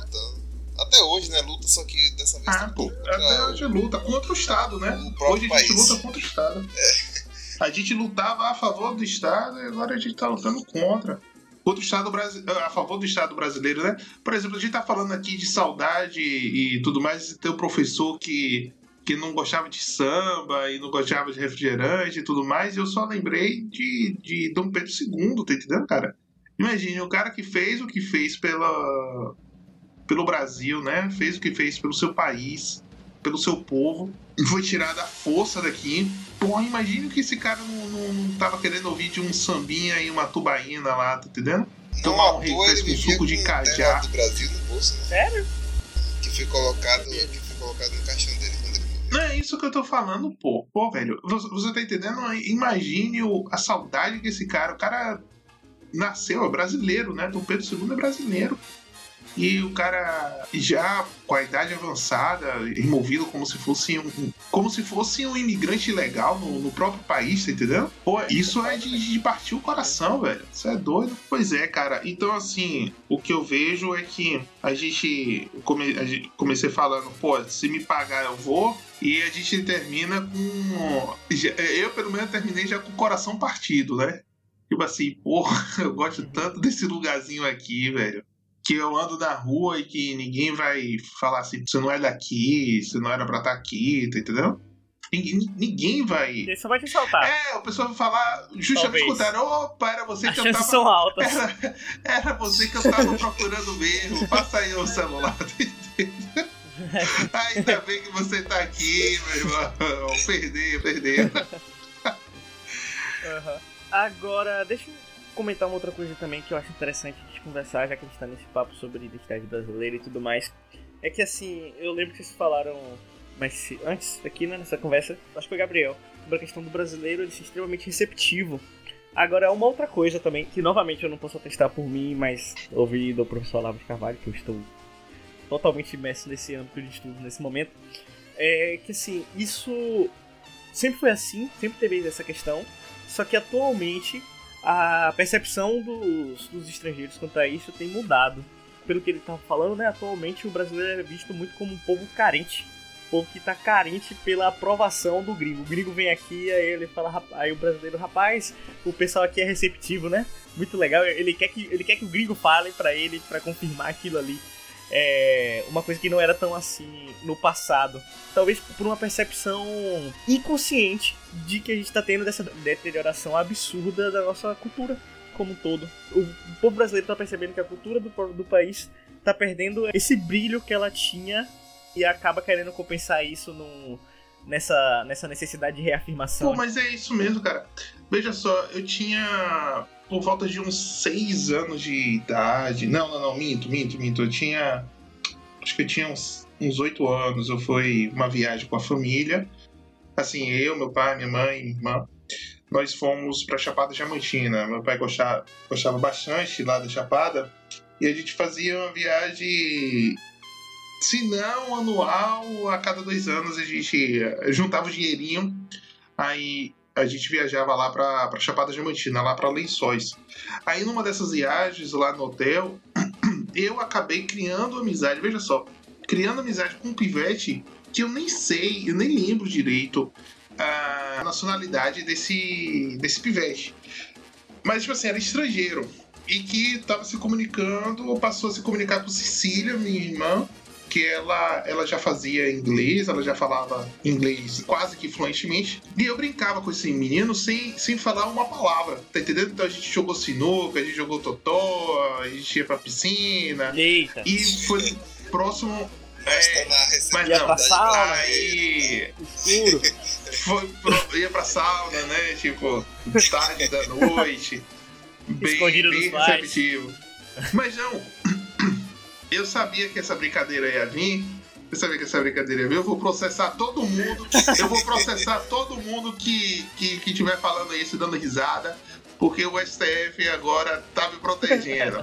Até hoje, né? Luta, só que dessa vez Ah, tá pô, até hoje luta contra o Estado, né? o Hoje a gente país. luta contra o Estado. A gente lutava a favor do Estado e agora a gente tá lutando contra. Contra o Estado brasileiro, a favor do Estado brasileiro, né? Por exemplo, a gente tá falando aqui de saudade e tudo mais, e tem um professor que, que não gostava de samba e não gostava de refrigerante e tudo mais, e eu só lembrei de, de Dom Pedro II, tá entendendo, cara? Imagine, o cara que fez o que fez pela, pelo Brasil, né? Fez o que fez pelo seu país, pelo seu povo, e foi tirado a força daqui. Porra, imagine que esse cara não, não, não tava querendo ouvir de um sambinha e uma tubaína lá, tá entendendo? Tomar um refresco, vivia suco de com cajá. do Brasil no bolso, né? sério Que foi colocado, que foi colocado no caixão dele quando ele morreu. Não é isso que eu tô falando, pô. Pô, velho, você, você tá entendendo? Imagine o- a saudade que esse cara. O cara nasceu, é brasileiro, né? Dom Pedro II é brasileiro. E o cara já com a idade avançada, envolvido como se fosse um. Como se fosse um imigrante ilegal no, no próprio país, tá? Pô, isso é de, de partir o coração, velho. Isso é doido. Pois é, cara. Então, assim, o que eu vejo é que a gente. Come, a gente comecei falando, pô, se me pagar eu vou. E a gente termina com. Eu, pelo menos, terminei já com o coração partido, né? Tipo assim, porra, eu gosto tanto desse lugarzinho aqui, velho. Que eu ando na rua e que ninguém vai falar assim, você não é daqui, você não era pra estar aqui, tá entendendo? Ninguém, ninguém vai. ele só vai te saltar É, o pessoal vai falar justamente o contrário. Opa, era você as que eu chances tava. são altas Era, era você que eu tava procurando mesmo. Passa aí o celular. Ainda bem que você tá aqui, meu irmão. Perder, perder. Aham. Agora, deixa eu comentar uma outra coisa também que eu acho interessante de conversar, já que a gente tá nesse papo sobre identidade brasileira e tudo mais. É que assim, eu lembro que vocês falaram mas antes aqui né, nessa conversa, acho que foi o Gabriel, sobre a questão do brasileiro ele ser extremamente receptivo. Agora, uma outra coisa também, que novamente eu não posso atestar por mim, mas ouvi do professor Olavo de Carvalho, que eu estou totalmente imerso nesse âmbito de estudo nesse momento, é que assim, isso sempre foi assim, sempre teve essa questão, só que atualmente a percepção dos, dos estrangeiros quanto a isso tem mudado. Pelo que ele estava falando, né, atualmente o brasileiro é visto muito como um povo carente. Um povo que está carente pela aprovação do gringo. O gringo vem aqui, aí ele fala, "Rap- aí o brasileiro, rapaz, o pessoal aqui é receptivo, né? Muito legal. Ele quer que, ele quer que o gringo fale para ele, para confirmar aquilo ali. É uma coisa que não era tão assim no passado. Talvez por uma percepção inconsciente de que a gente está tendo dessa deterioração absurda da nossa cultura como um todo. O povo brasileiro está percebendo que a cultura do, do país está perdendo esse brilho que ela tinha e acaba querendo compensar isso nessa, nessa necessidade de reafirmação. Pô, mas é isso mesmo, cara. Veja só, eu tinha por volta de uns seis anos de idade. Não, não, não, minto, minto, minto. Eu tinha. Acho que eu tinha uns oito anos. Eu fui uma viagem com a família. Assim, eu, meu pai, minha mãe, minha irmã. Nós fomos pra Chapada Diamantina. Meu pai gostava, gostava bastante lá da Chapada. E a gente fazia uma viagem se não anual, a cada dois anos a gente juntava o dinheirinho, aí a gente viajava lá pra, pra Chapada Diamantina, lá pra Lençóis. Aí numa dessas viagens lá no hotel, eu acabei criando amizade, veja só, criando amizade com um pivete que eu nem sei, eu nem lembro direito a nacionalidade desse, desse pivete. Mas, tipo assim, era estrangeiro. E que tava se comunicando, passou a se comunicar com Cecília, minha irmã, que ela, ela já fazia inglês, ela já falava inglês quase que fluentemente. E eu brincava com esse menino sem, sem falar uma palavra, tá entendendo? Então a gente jogou sinuca, a gente jogou totó, a gente ia pra piscina. Eita! E foi próximo. Mas É, mas receptividade não, pra brasileira. aí Escuro! foi pro, ia pra sauna, né? Tipo, tarde da noite. Bem, Escondido bem pais. receptivo. Mas não, eu sabia que essa brincadeira ia vir. Eu sabia que essa brincadeira ia vir. Eu vou processar todo mundo. Eu vou processar todo mundo que, que, que estiver falando isso, dando risada. Porque o STF agora tá me protegendo.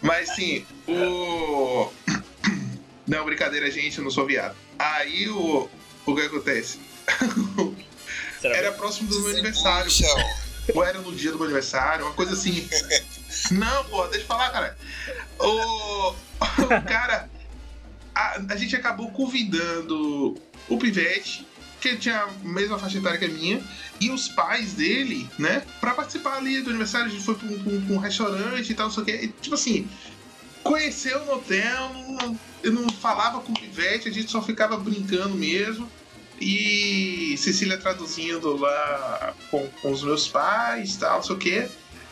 Mas sim, o. Não, brincadeira, gente, eu não sou viado. Aí o. O que acontece? Era próximo do meu aniversário. Michel, Ou era no dia do meu aniversário, uma coisa assim. Não, pô, deixa eu falar, cara. O. o cara. A, a gente acabou convidando o Pivete, que tinha a mesma faixa etária que a minha, e os pais dele, né, pra participar ali do aniversário. A gente foi pra um, pra um- pra um restaurante e tal, não sei o quê. E, tipo assim, conheceu no hotel, não- eu não falava com o Pivete, a gente só ficava brincando mesmo. E Cecília traduzindo lá com, com os meus pais tal, não sei o quê.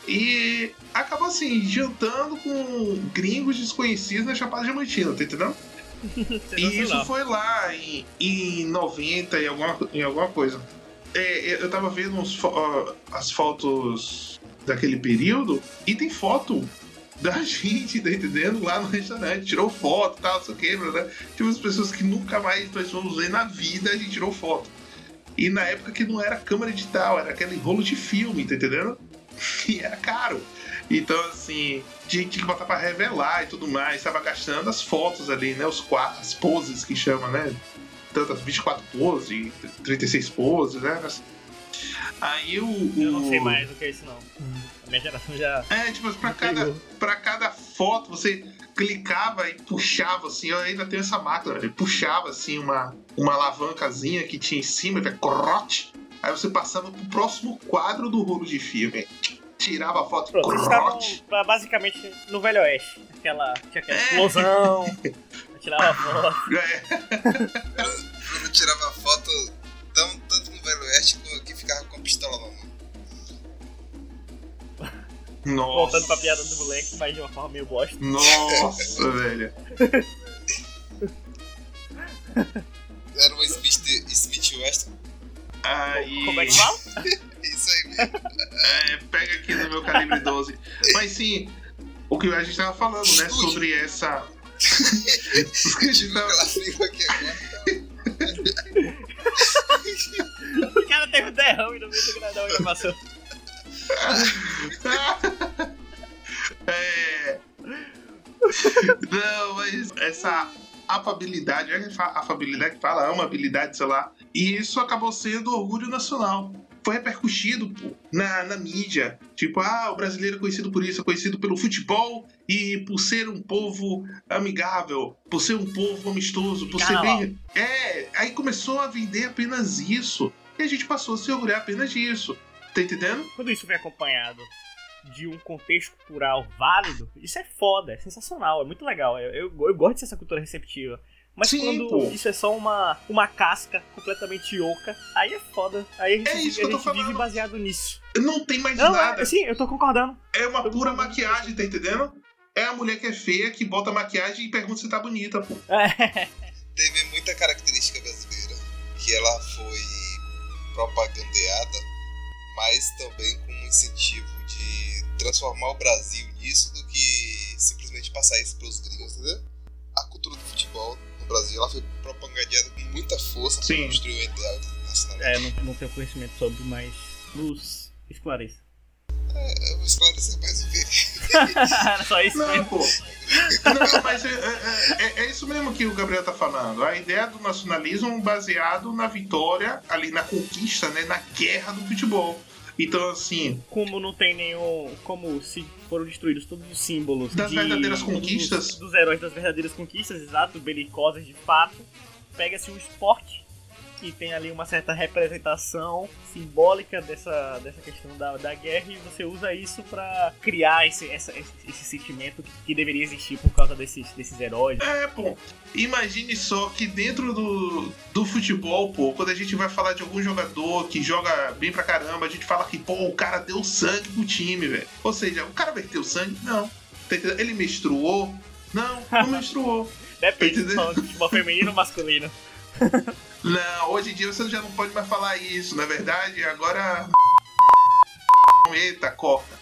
E acabou assim, jantando com gringos desconhecidos na Chapada Diamantina, tá entendendo? E isso foi lá em, em 90 e alguma, em alguma coisa. É, eu tava vendo uns ó, as fotos daquele período e tem foto da gente, tá entendendo? Lá no restaurante. Tirou foto e tal, sei o que, né? Tinha umas pessoas que nunca mais nós vamos ver na vida, a gente tirou foto. E na época que não era câmera digital, era aquele rolo de filme, tá entendendo? E era caro. Então, assim, tinha, que botar pra revelar e tudo mais. Tava gastando as fotos ali, né? Os quatro, as poses que chama, né? Tantas 24 poses, 36 poses, né? Aí o. Eu não sei o- mais o que é isso, não. A minha geração já. É, tipo, pra cada, Pegou. pra cada foto você clicava e puxava assim. Eu ainda tenho essa máquina, ele puxava assim uma, uma alavancazinha que tinha em cima, que é crote. Aí você passava pro próximo quadro do rolo de filme. Tirava a foto, Pronto, estavam crote. pra- basicamente no Velho Oeste. Aquela, tinha aquela É. explosão. tirava foto. É, eu não tirava foto tão, tanto no Velho Oeste como que ficava com a pistola na mão. Nossa. Voltando pra piada do moleque, mas de uma forma meio bosta. Nossa, velho. Aí. Como é que fala? Isso aí mesmo. É, pega aqui no meu calibre 12. Mas sim, o que a gente tava falando, né? Sobre essa. O que a gente tava- aqui agora. O cara teve um derrame no meio do gradão e passou. é. Não, mas essa afabilidade, é que fala, afabilidade que fala, amabilidade, sei lá. E isso acabou sendo orgulho nacional. Foi repercutido pô, na, na mídia. Tipo, ah, o brasileiro é conhecido por isso, é conhecido pelo futebol e por ser um povo amigável, por ser um povo amistoso, por ser Carnaval. bem. É, aí começou a vender apenas isso. E a gente passou a se orgulhar apenas disso. Tá entendendo? Quando isso vem acompanhado de um contexto cultural válido, isso é foda, é sensacional, é muito legal. Eu, eu, eu gosto de ser essa cultura receptiva. Mas Sim, quando pô. isso é só uma, uma casca completamente oca, aí é foda. Aí a gente, É isso vive, que eu a tô gente vive falando. baseado nisso. Não tem mais Não, nada. é, sim, eu tô concordando. É uma Tô pura maquiagem, tá entendendo? É a mulher que é feia que bota maquiagem e pergunta se tá bonita, pô. É, Teve muita característica brasileira que ela foi propagandeada, mas também com um incentivo de transformar o Brasil nisso do que simplesmente passar isso pros gringos, entendeu? A cultura do futebol no Brasil ela foi propagandeada com muita força Sim. para construir um ideal é não, não tenho conhecimento sobre, mas nos esclareça. Eu vou esclarecer mais o que. Era só isso Não, mesmo. pô. Não, mas é, é- é- é isso mesmo que o Gabriel tá falando. A ideia do nacionalismo baseado na vitória, ali na conquista, né? Na guerra do futebol. Então, assim, Como não tem nenhum. Como se foram destruídos todos os símbolos Das de- verdadeiras dos- conquistas. Dos, heróis das verdadeiras conquistas, exato, belicosas de fato. Pega-se um esporte que tem ali uma certa representação simbólica dessa, dessa questão da, da guerra e você usa isso pra criar esse, essa- esse, sentimento que, que deveria existir por causa desses, desses heróis. é, pô. Imagine só que dentro do, do futebol, pô, quando a gente vai falar de algum jogador que joga bem pra caramba, a gente fala que, pô, o cara deu sangue pro time, velho. Ou seja, o cara verteu sangue? Não. Tá? Ele menstruou? Não, não menstruou. Depende entendeu? falando de futebol feminino ou masculino. Não, hoje em dia você já não pode mais falar isso, não é verdade? Agora. Eita, corta.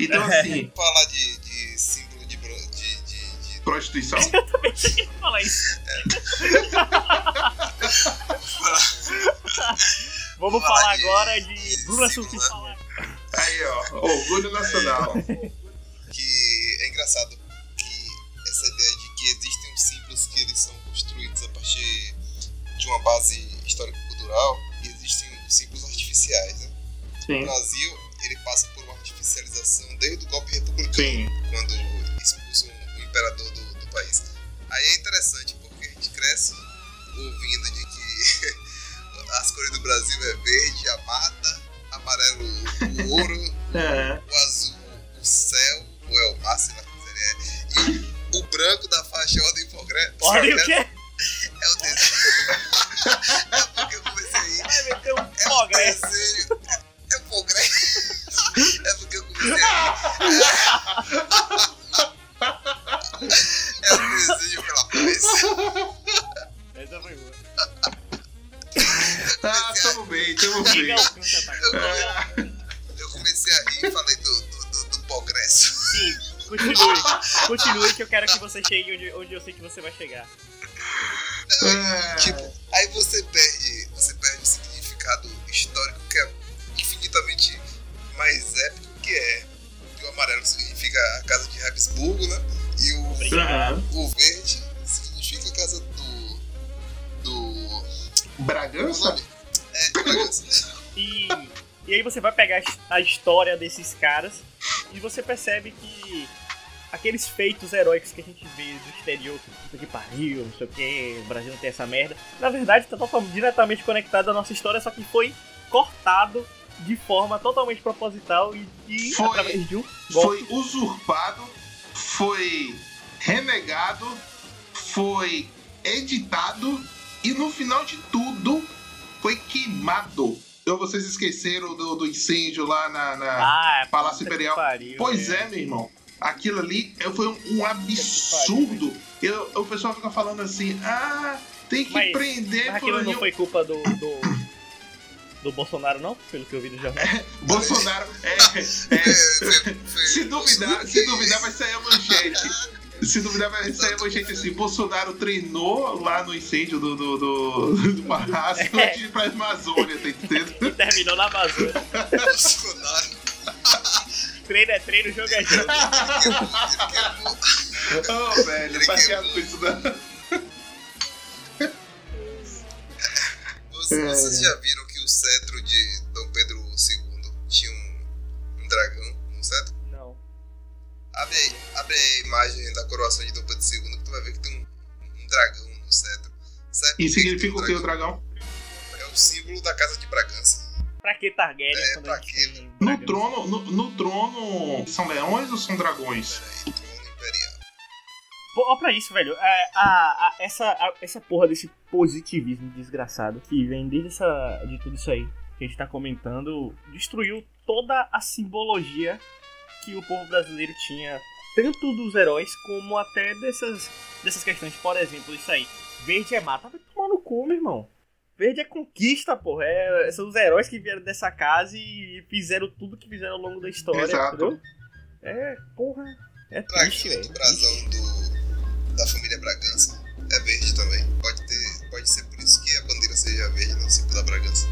Então, assim, Falar de, de símbolo de, de, de, de prostituição. Eu também tinha que falar isso. Vamos Falar falar de- agora de Bruna Surfista. né? Aí, ó, orgulho nacional. que é engraçado que essa ideia de que existem os símbolos que eles de uma base histórico-cultural e existem os símbolos artificiais, né? O Sim, Brasil, ele passa por uma artificialização desde o golpe republicano, sim. quando expulsam o imperador do, do país. Aí é interessante porque a gente cresce ouvindo de que as cores do Brasil é verde, a mata, amarelo, o ouro, É. o azul, o céu, ou é o mar, sei lá que seria, é, e o, o branco da faixa ordem progresso. Olha o quê? É o desenho. é porque eu comecei aí. Vai meter um É o progresso. desenho. É o progresso. É porque eu comecei aí. É o desenho pela paz. Essa foi boa. Ah, tamo bem, tamo bem. Tá? Eu comecei a rir e falei do, do, do, do progresso. Sim, continue. Continue que eu quero que você chegue onde, onde eu sei que você vai chegar. É. Tipo, aí você perde, você perde o significado histórico que é infinitamente mais épico que é. Que o amarelo significa a casa de Habsburgo, né? E o, o verde significa a casa do. do. Bragança? É, Bragança. E, e aí você vai pegar a história desses caras e você percebe que aqueles feitos heróicos que a gente vê do exterior, puta que pariu, não sei o que, o Brasil não tem essa merda, na verdade tá totalmente, diretamente conectado à nossa história, só que foi cortado de forma totalmente proposital e, e Foi- através de um golpe. Foi usurpado, foi renegado, foi editado e no final de tudo foi queimado. Então vocês esqueceram do, do incêndio lá na, na Ah, Palácio puta que Imperial. pariu, Pois velho. é, meu irmão. Aquilo ali foi um, um absurdo. Eu, o pessoal fica falando assim, ah, tem que Mas- prender Mas aquilo não foi culpa do, do, do Bolsonaro, não? Pelo que eu vi no jornal. Bolsonaro. É, É, é, se duvidar, se duvidar vai sair a manchete. Se duvidar vai sair a manchete assim, Bolsonaro treinou lá no incêndio do, do, do, do palácio É. antes de ir pra Amazônia, tá entendendo? E terminou na Amazônia. Bolsonaro. Treino é treino, jogo é jogo. Ô, velho, chateado com isso não. Vocês, vocês já viram que o cetro de Dom Pedro II tinha um, um dragão no cetro? Não. Abre, aí, abre a imagem da coroação de Dom Pedro II que tu vai ver que tem um, um dragão no cetro. Sabe E que que significa o que, o dragão? É o símbolo da casa de Bragança. Pra que Targaryen É, pra tem No trono, no, no trono, são leões ou são dragões? Ó pra isso, velho. É, a, a- essa, a- essa porra desse positivismo desgraçado que vem desde essa, de tudo isso aí que a gente tá comentando, destruiu toda a simbologia que o povo brasileiro tinha, tanto dos heróis como até dessas, dessas questões. Por exemplo, isso aí. Verde é mata, vai tomar no cu, meu irmão. Verde é conquista, porra. É, são os heróis que vieram dessa casa e fizeram tudo que fizeram ao longo da história, Exato. entendeu? É, porra. É triste, velho. do brasão do, da família Bragança é verde também. Pode, ter, pode ser por isso que a bandeira seja verde no símbolo da Bragança.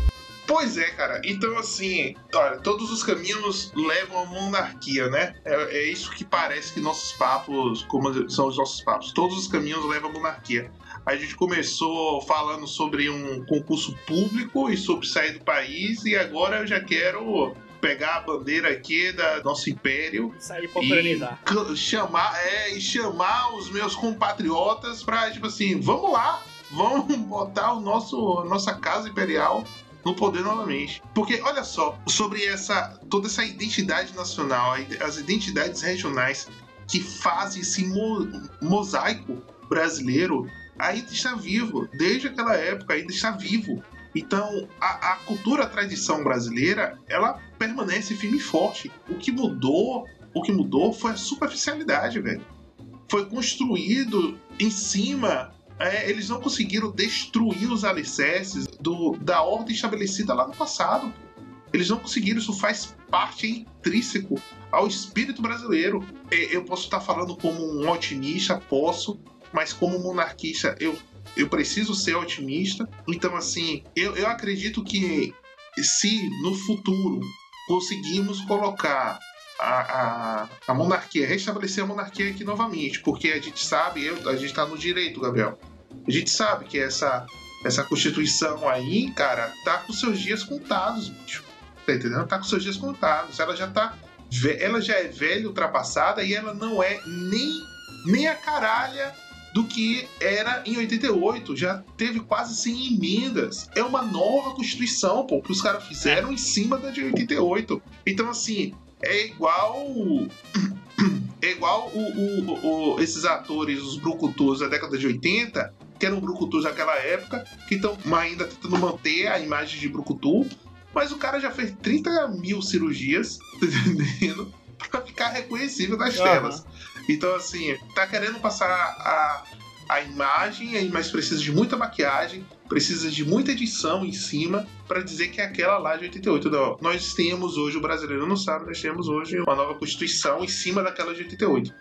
Pois é, cara. Então, assim, olha, todos os caminhos levam à monarquia, né? É, é isso que parece que nossos papos, como são os nossos papos, todos os caminhos levam à monarquia. A gente começou falando sobre um concurso público e sobre sair do país, e agora eu já quero pegar a bandeira aqui da nosso império Sair pra e chamar, é, e chamar os meus compatriotas pra, tipo assim, vamos lá, vamos botar o nosso, a nossa casa imperial no poder novamente. Porque, olha só, sobre essa toda essa identidade nacional, as identidades regionais que fazem esse mo- mosaico brasileiro ainda está vivo. Desde aquela época, ainda está vivo. Então, a, a cultura, a tradição brasileira, ela permanece firme e forte. O que mudou, o que mudou foi a superficialidade, velho. Foi construído em cima é, eles não conseguiram destruir os alicerces do, da ordem estabelecida lá no passado. Eles não conseguiram, isso faz parte intrínseco ao espírito brasileiro. Eu posso estar falando como um otimista, posso, mas como monarquista, eu, eu preciso ser otimista. Então, assim, eu, eu acredito que se no futuro conseguimos colocar a, a, a, monarquia, restabelecer a monarquia aqui novamente, porque a gente sabe, eu, a gente está no direito, Gabriel. A gente sabe que essa, essa Constituição aí, cara, tá com seus dias contados, bicho. Tá entendendo? Tá com seus dias contados. Ela já tá. Ela já é velha, ultrapassada, e ela não é nem, nem a caralha do que era em 88. Já teve quase 100 emendas. É uma nova Constituição, pô, que os caras fizeram em cima da de 88. Então, assim, é igual. É igual o, o, o, esses atores, os brucutus da década de 80, que eram brucutus naquela época, que estão ainda tentando manter a imagem de brucutu, mas o cara já fez 30 mil cirurgias, tá entendendo? Pra ficar reconhecível nas uhum. telas. Então, assim, tá querendo passar a, a imagem, mas precisa de muita maquiagem, precisa de muita edição em cima para dizer que é aquela lá de 88. Não, nós temos hoje, o brasileiro não sabe, nós temos hoje uma nova Constituição em cima daquela de 88.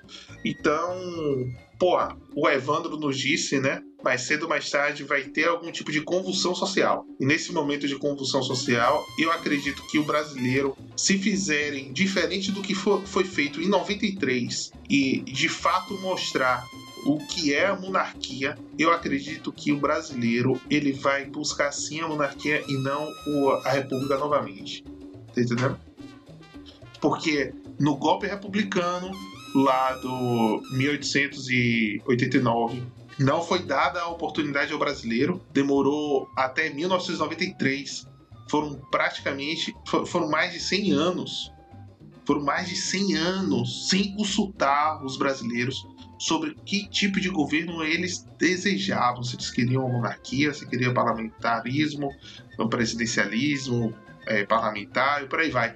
Então, pô, o Evandro nos disse, né? Mais cedo ou mais tarde vai ter algum tipo de convulsão social. E nesse momento de convulsão social, eu acredito que o brasileiro, se fizerem diferente do que foi feito em 93 e de fato mostrar o que é a monarquia, eu acredito que o brasileiro ele vai buscar sim a monarquia e não a república novamente. Tá entendendo? Porque no golpe republicano lá do 1889 não foi dada a oportunidade ao brasileiro, demorou até 1993. Foram praticamente foram mais de 100 anos. Foram mais de 100 anos sem consultar os brasileiros sobre que tipo de governo eles desejavam. Se eles queriam monarquia, se queriam parlamentarismo, presidencialismo é, parlamentar e por aí vai.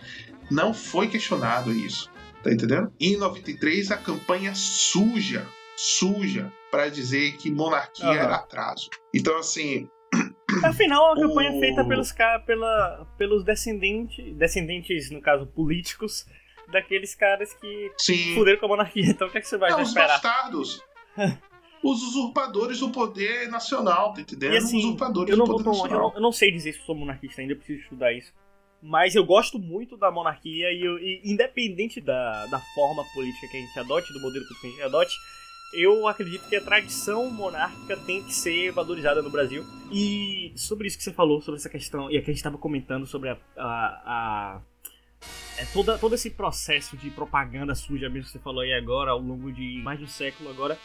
Não foi questionado isso. Tá entendendo? E em 93 a campanha suja, suja, para dizer que monarquia uhum. era atraso. Então, assim. Afinal, a campanha o... feita pelos, pela, pelos descendentes, descendentes, no caso, políticos, daqueles caras que Sim. fuderam com a monarquia. Então o que, é que você vai Não, esperar? Os bastardos. os usurpadores do poder nacional, tá entendendo? E assim, usurpadores eu não do poder nacional. Eu não, eu não sei dizer se sou monarquista ainda, eu preciso estudar isso. Mas eu gosto muito da monarquia e, eu, e, independente da, da forma política que a gente adote, do modelo político que a gente adote, eu acredito que a tradição monárquica tem que ser valorizada no Brasil. E sobre isso que você falou, sobre essa questão, e aqui a gente estava comentando sobre a, a, a é toda, todo esse processo de propaganda suja mesmo que você falou aí agora, ao longo de mais de um século agora.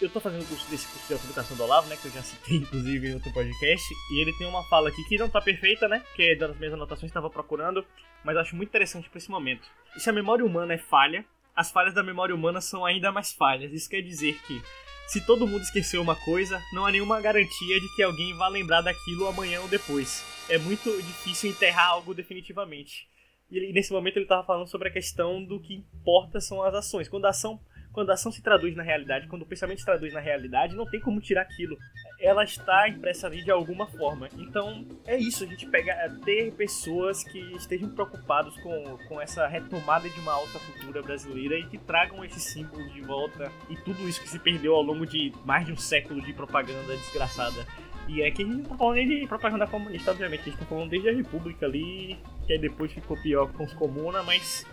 Eu tô fazendo curso desse curso de aplicação do Olavo, né? Que eu já citei, inclusive, em outro podcast. E ele tem uma fala aqui que não tá perfeita, né? Que é das minhas anotações estava procurando, mas acho muito interessante para esse momento. E se a memória humana é falha, as falhas da memória humana são ainda mais falhas. Isso quer dizer que se todo mundo esqueceu uma coisa, não há nenhuma garantia de que alguém vá lembrar daquilo amanhã ou depois. É muito difícil enterrar algo definitivamente. E nesse momento ele estava falando sobre a questão do que importa são as ações. Quando a ação, quando a ação se traduz na realidade, quando o pensamento se traduz na realidade, não tem como tirar aquilo. Ela está impressa ali de alguma forma. Então é isso, a gente pega é, ter pessoas que estejam preocupados com, com essa retomada de uma alta cultura brasileira e que tragam esses símbolos de volta e tudo isso que se perdeu ao longo de mais de um século de propaganda desgraçada. E é que a gente não tá falando de propaganda comunista, obviamente, a gente tá falando desde a República ali, que aí depois ficou pior com os comunas, mas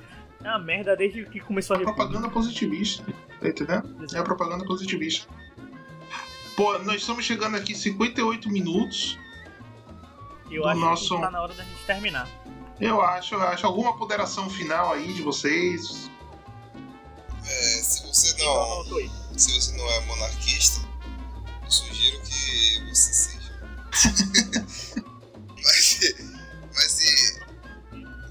é uma merda desde que começou a é República. propaganda positivista, tá entendendo? É a propaganda positivista. Pô, nós estamos chegando aqui 58 minutos. Eu acho nosso... que tá na hora da gente terminar. Eu acho, eu acho. Alguma ponderação final aí de vocês? É, se você não. Se você não é monarquista, sugiro que você seja. mas, mas se,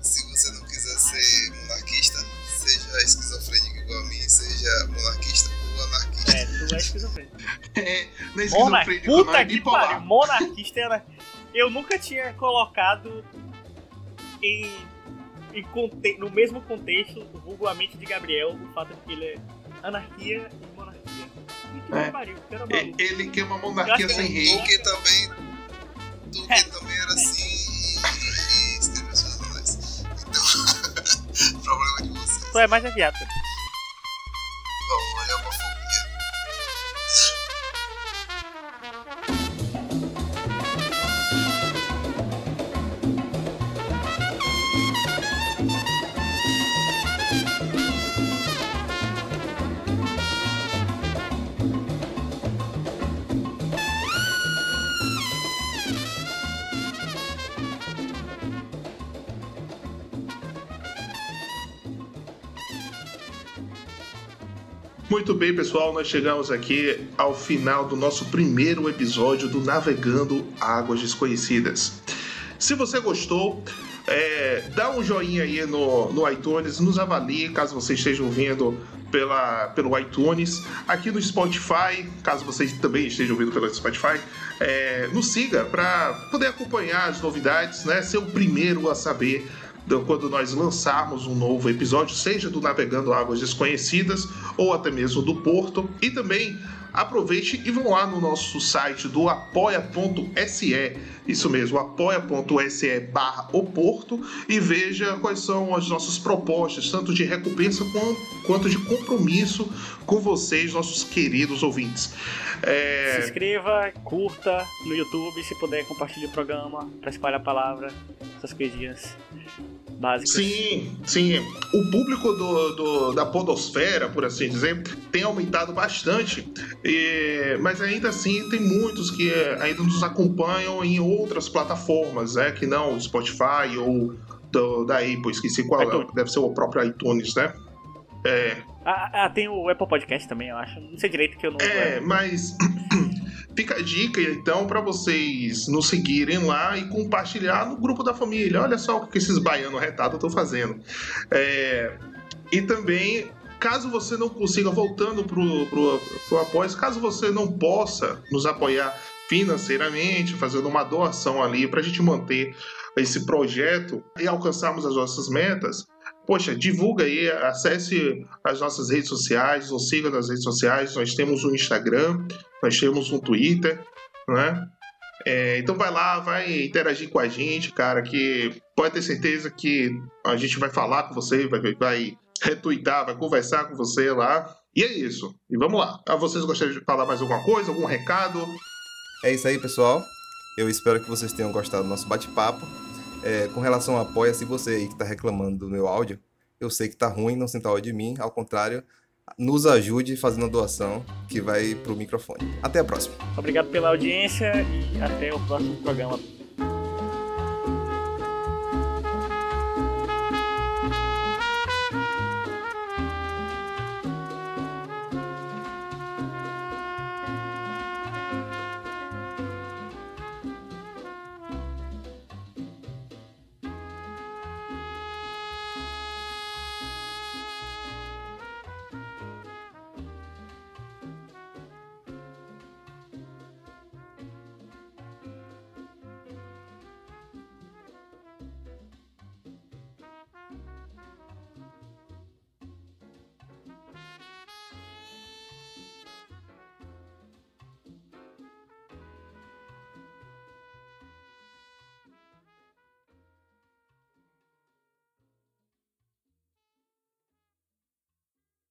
se você não quiser ser monarquista, seja esquizofrênico igual a mim, seja monarquista ou anarquista. É, tu é esquizofrênico. é, não é esquizofrênico, Puta é que pariu, monarquista era... Eu nunca tinha colocado em, em conte... no mesmo contexto, vulgarmente de Gabriel, o fato de que ele é anarquia É. maluco. Ele quer uma monarquia sem rei. Tolkien também. Tolkien É. também era assim e, escreveu seus. Então, problema de vocês. Tu é mais aviado. cara. Muito bem, pessoal, nós chegamos aqui ao final do nosso primeiro episódio do Navegando Águas Desconhecidas. Se você gostou, é, dá um joinha aí no, no iTunes, nos avalie caso você esteja ouvindo pela, pelo iTunes, aqui no Spotify, caso você também esteja ouvindo pelo Spotify, é, nos siga para poder acompanhar as novidades, né? Ser o primeiro a saber quando nós lançarmos um novo episódio, seja do Navegando Águas Desconhecidas ou até mesmo do Porto. E também aproveite e vão lá no nosso site do apoia.se, isso mesmo, apoia.se barra o Porto e veja quais são as nossas propostas, tanto de recompensa com- quanto de compromisso com vocês, nossos queridos ouvintes. É, Se inscreva, curta no YouTube, se puder, compartilhe o programa pra espalhar a palavra, essas coisinhas básicas. Sim, sim. O público do, do- da podosfera, por assim dizer, tem aumentado bastante, e- mas ainda assim tem muitos que eh, ainda nos acompanham em outras plataformas, né? Que não o Spotify ou do- da Apple, esqueci qual é, iTunes. deve ser o próprio iTunes, né? É, Ah, ah, tem o Apple Podcast também, eu acho. Não sei direito que eu não. É, mas fica a dica então para vocês nos seguirem lá e compartilhar no grupo da família. Olha só o que esses baianos retados estão fazendo. É, e também, caso você não consiga, voltando pro, pro, pro apoio, caso você não possa nos apoiar financeiramente, fazendo uma doação ali para a gente manter esse projeto e alcançarmos as nossas metas, poxa, divulga aí, acesse as nossas redes sociais, nos siga nas redes sociais. Nós temos um Instagram, nós temos um Twitter, né? É, então vai lá, vai interagir com a gente, cara, que pode ter certeza que a gente vai falar com você, vai, vai retweetar, vai conversar com você lá. E é isso. E vamos lá. Ah, vocês gostariam de falar mais alguma coisa, algum recado? É isso aí, pessoal. Eu espero que vocês tenham gostado do nosso bate-papo. É, com relação ao apoia, se você aí que está reclamando do meu áudio, eu sei que tá ruim, não sinta ódio de mim. Ao contrário, nos ajude fazendo a doação que vai pro microfone. Até a próxima. Obrigado pela audiência e até o próximo programa.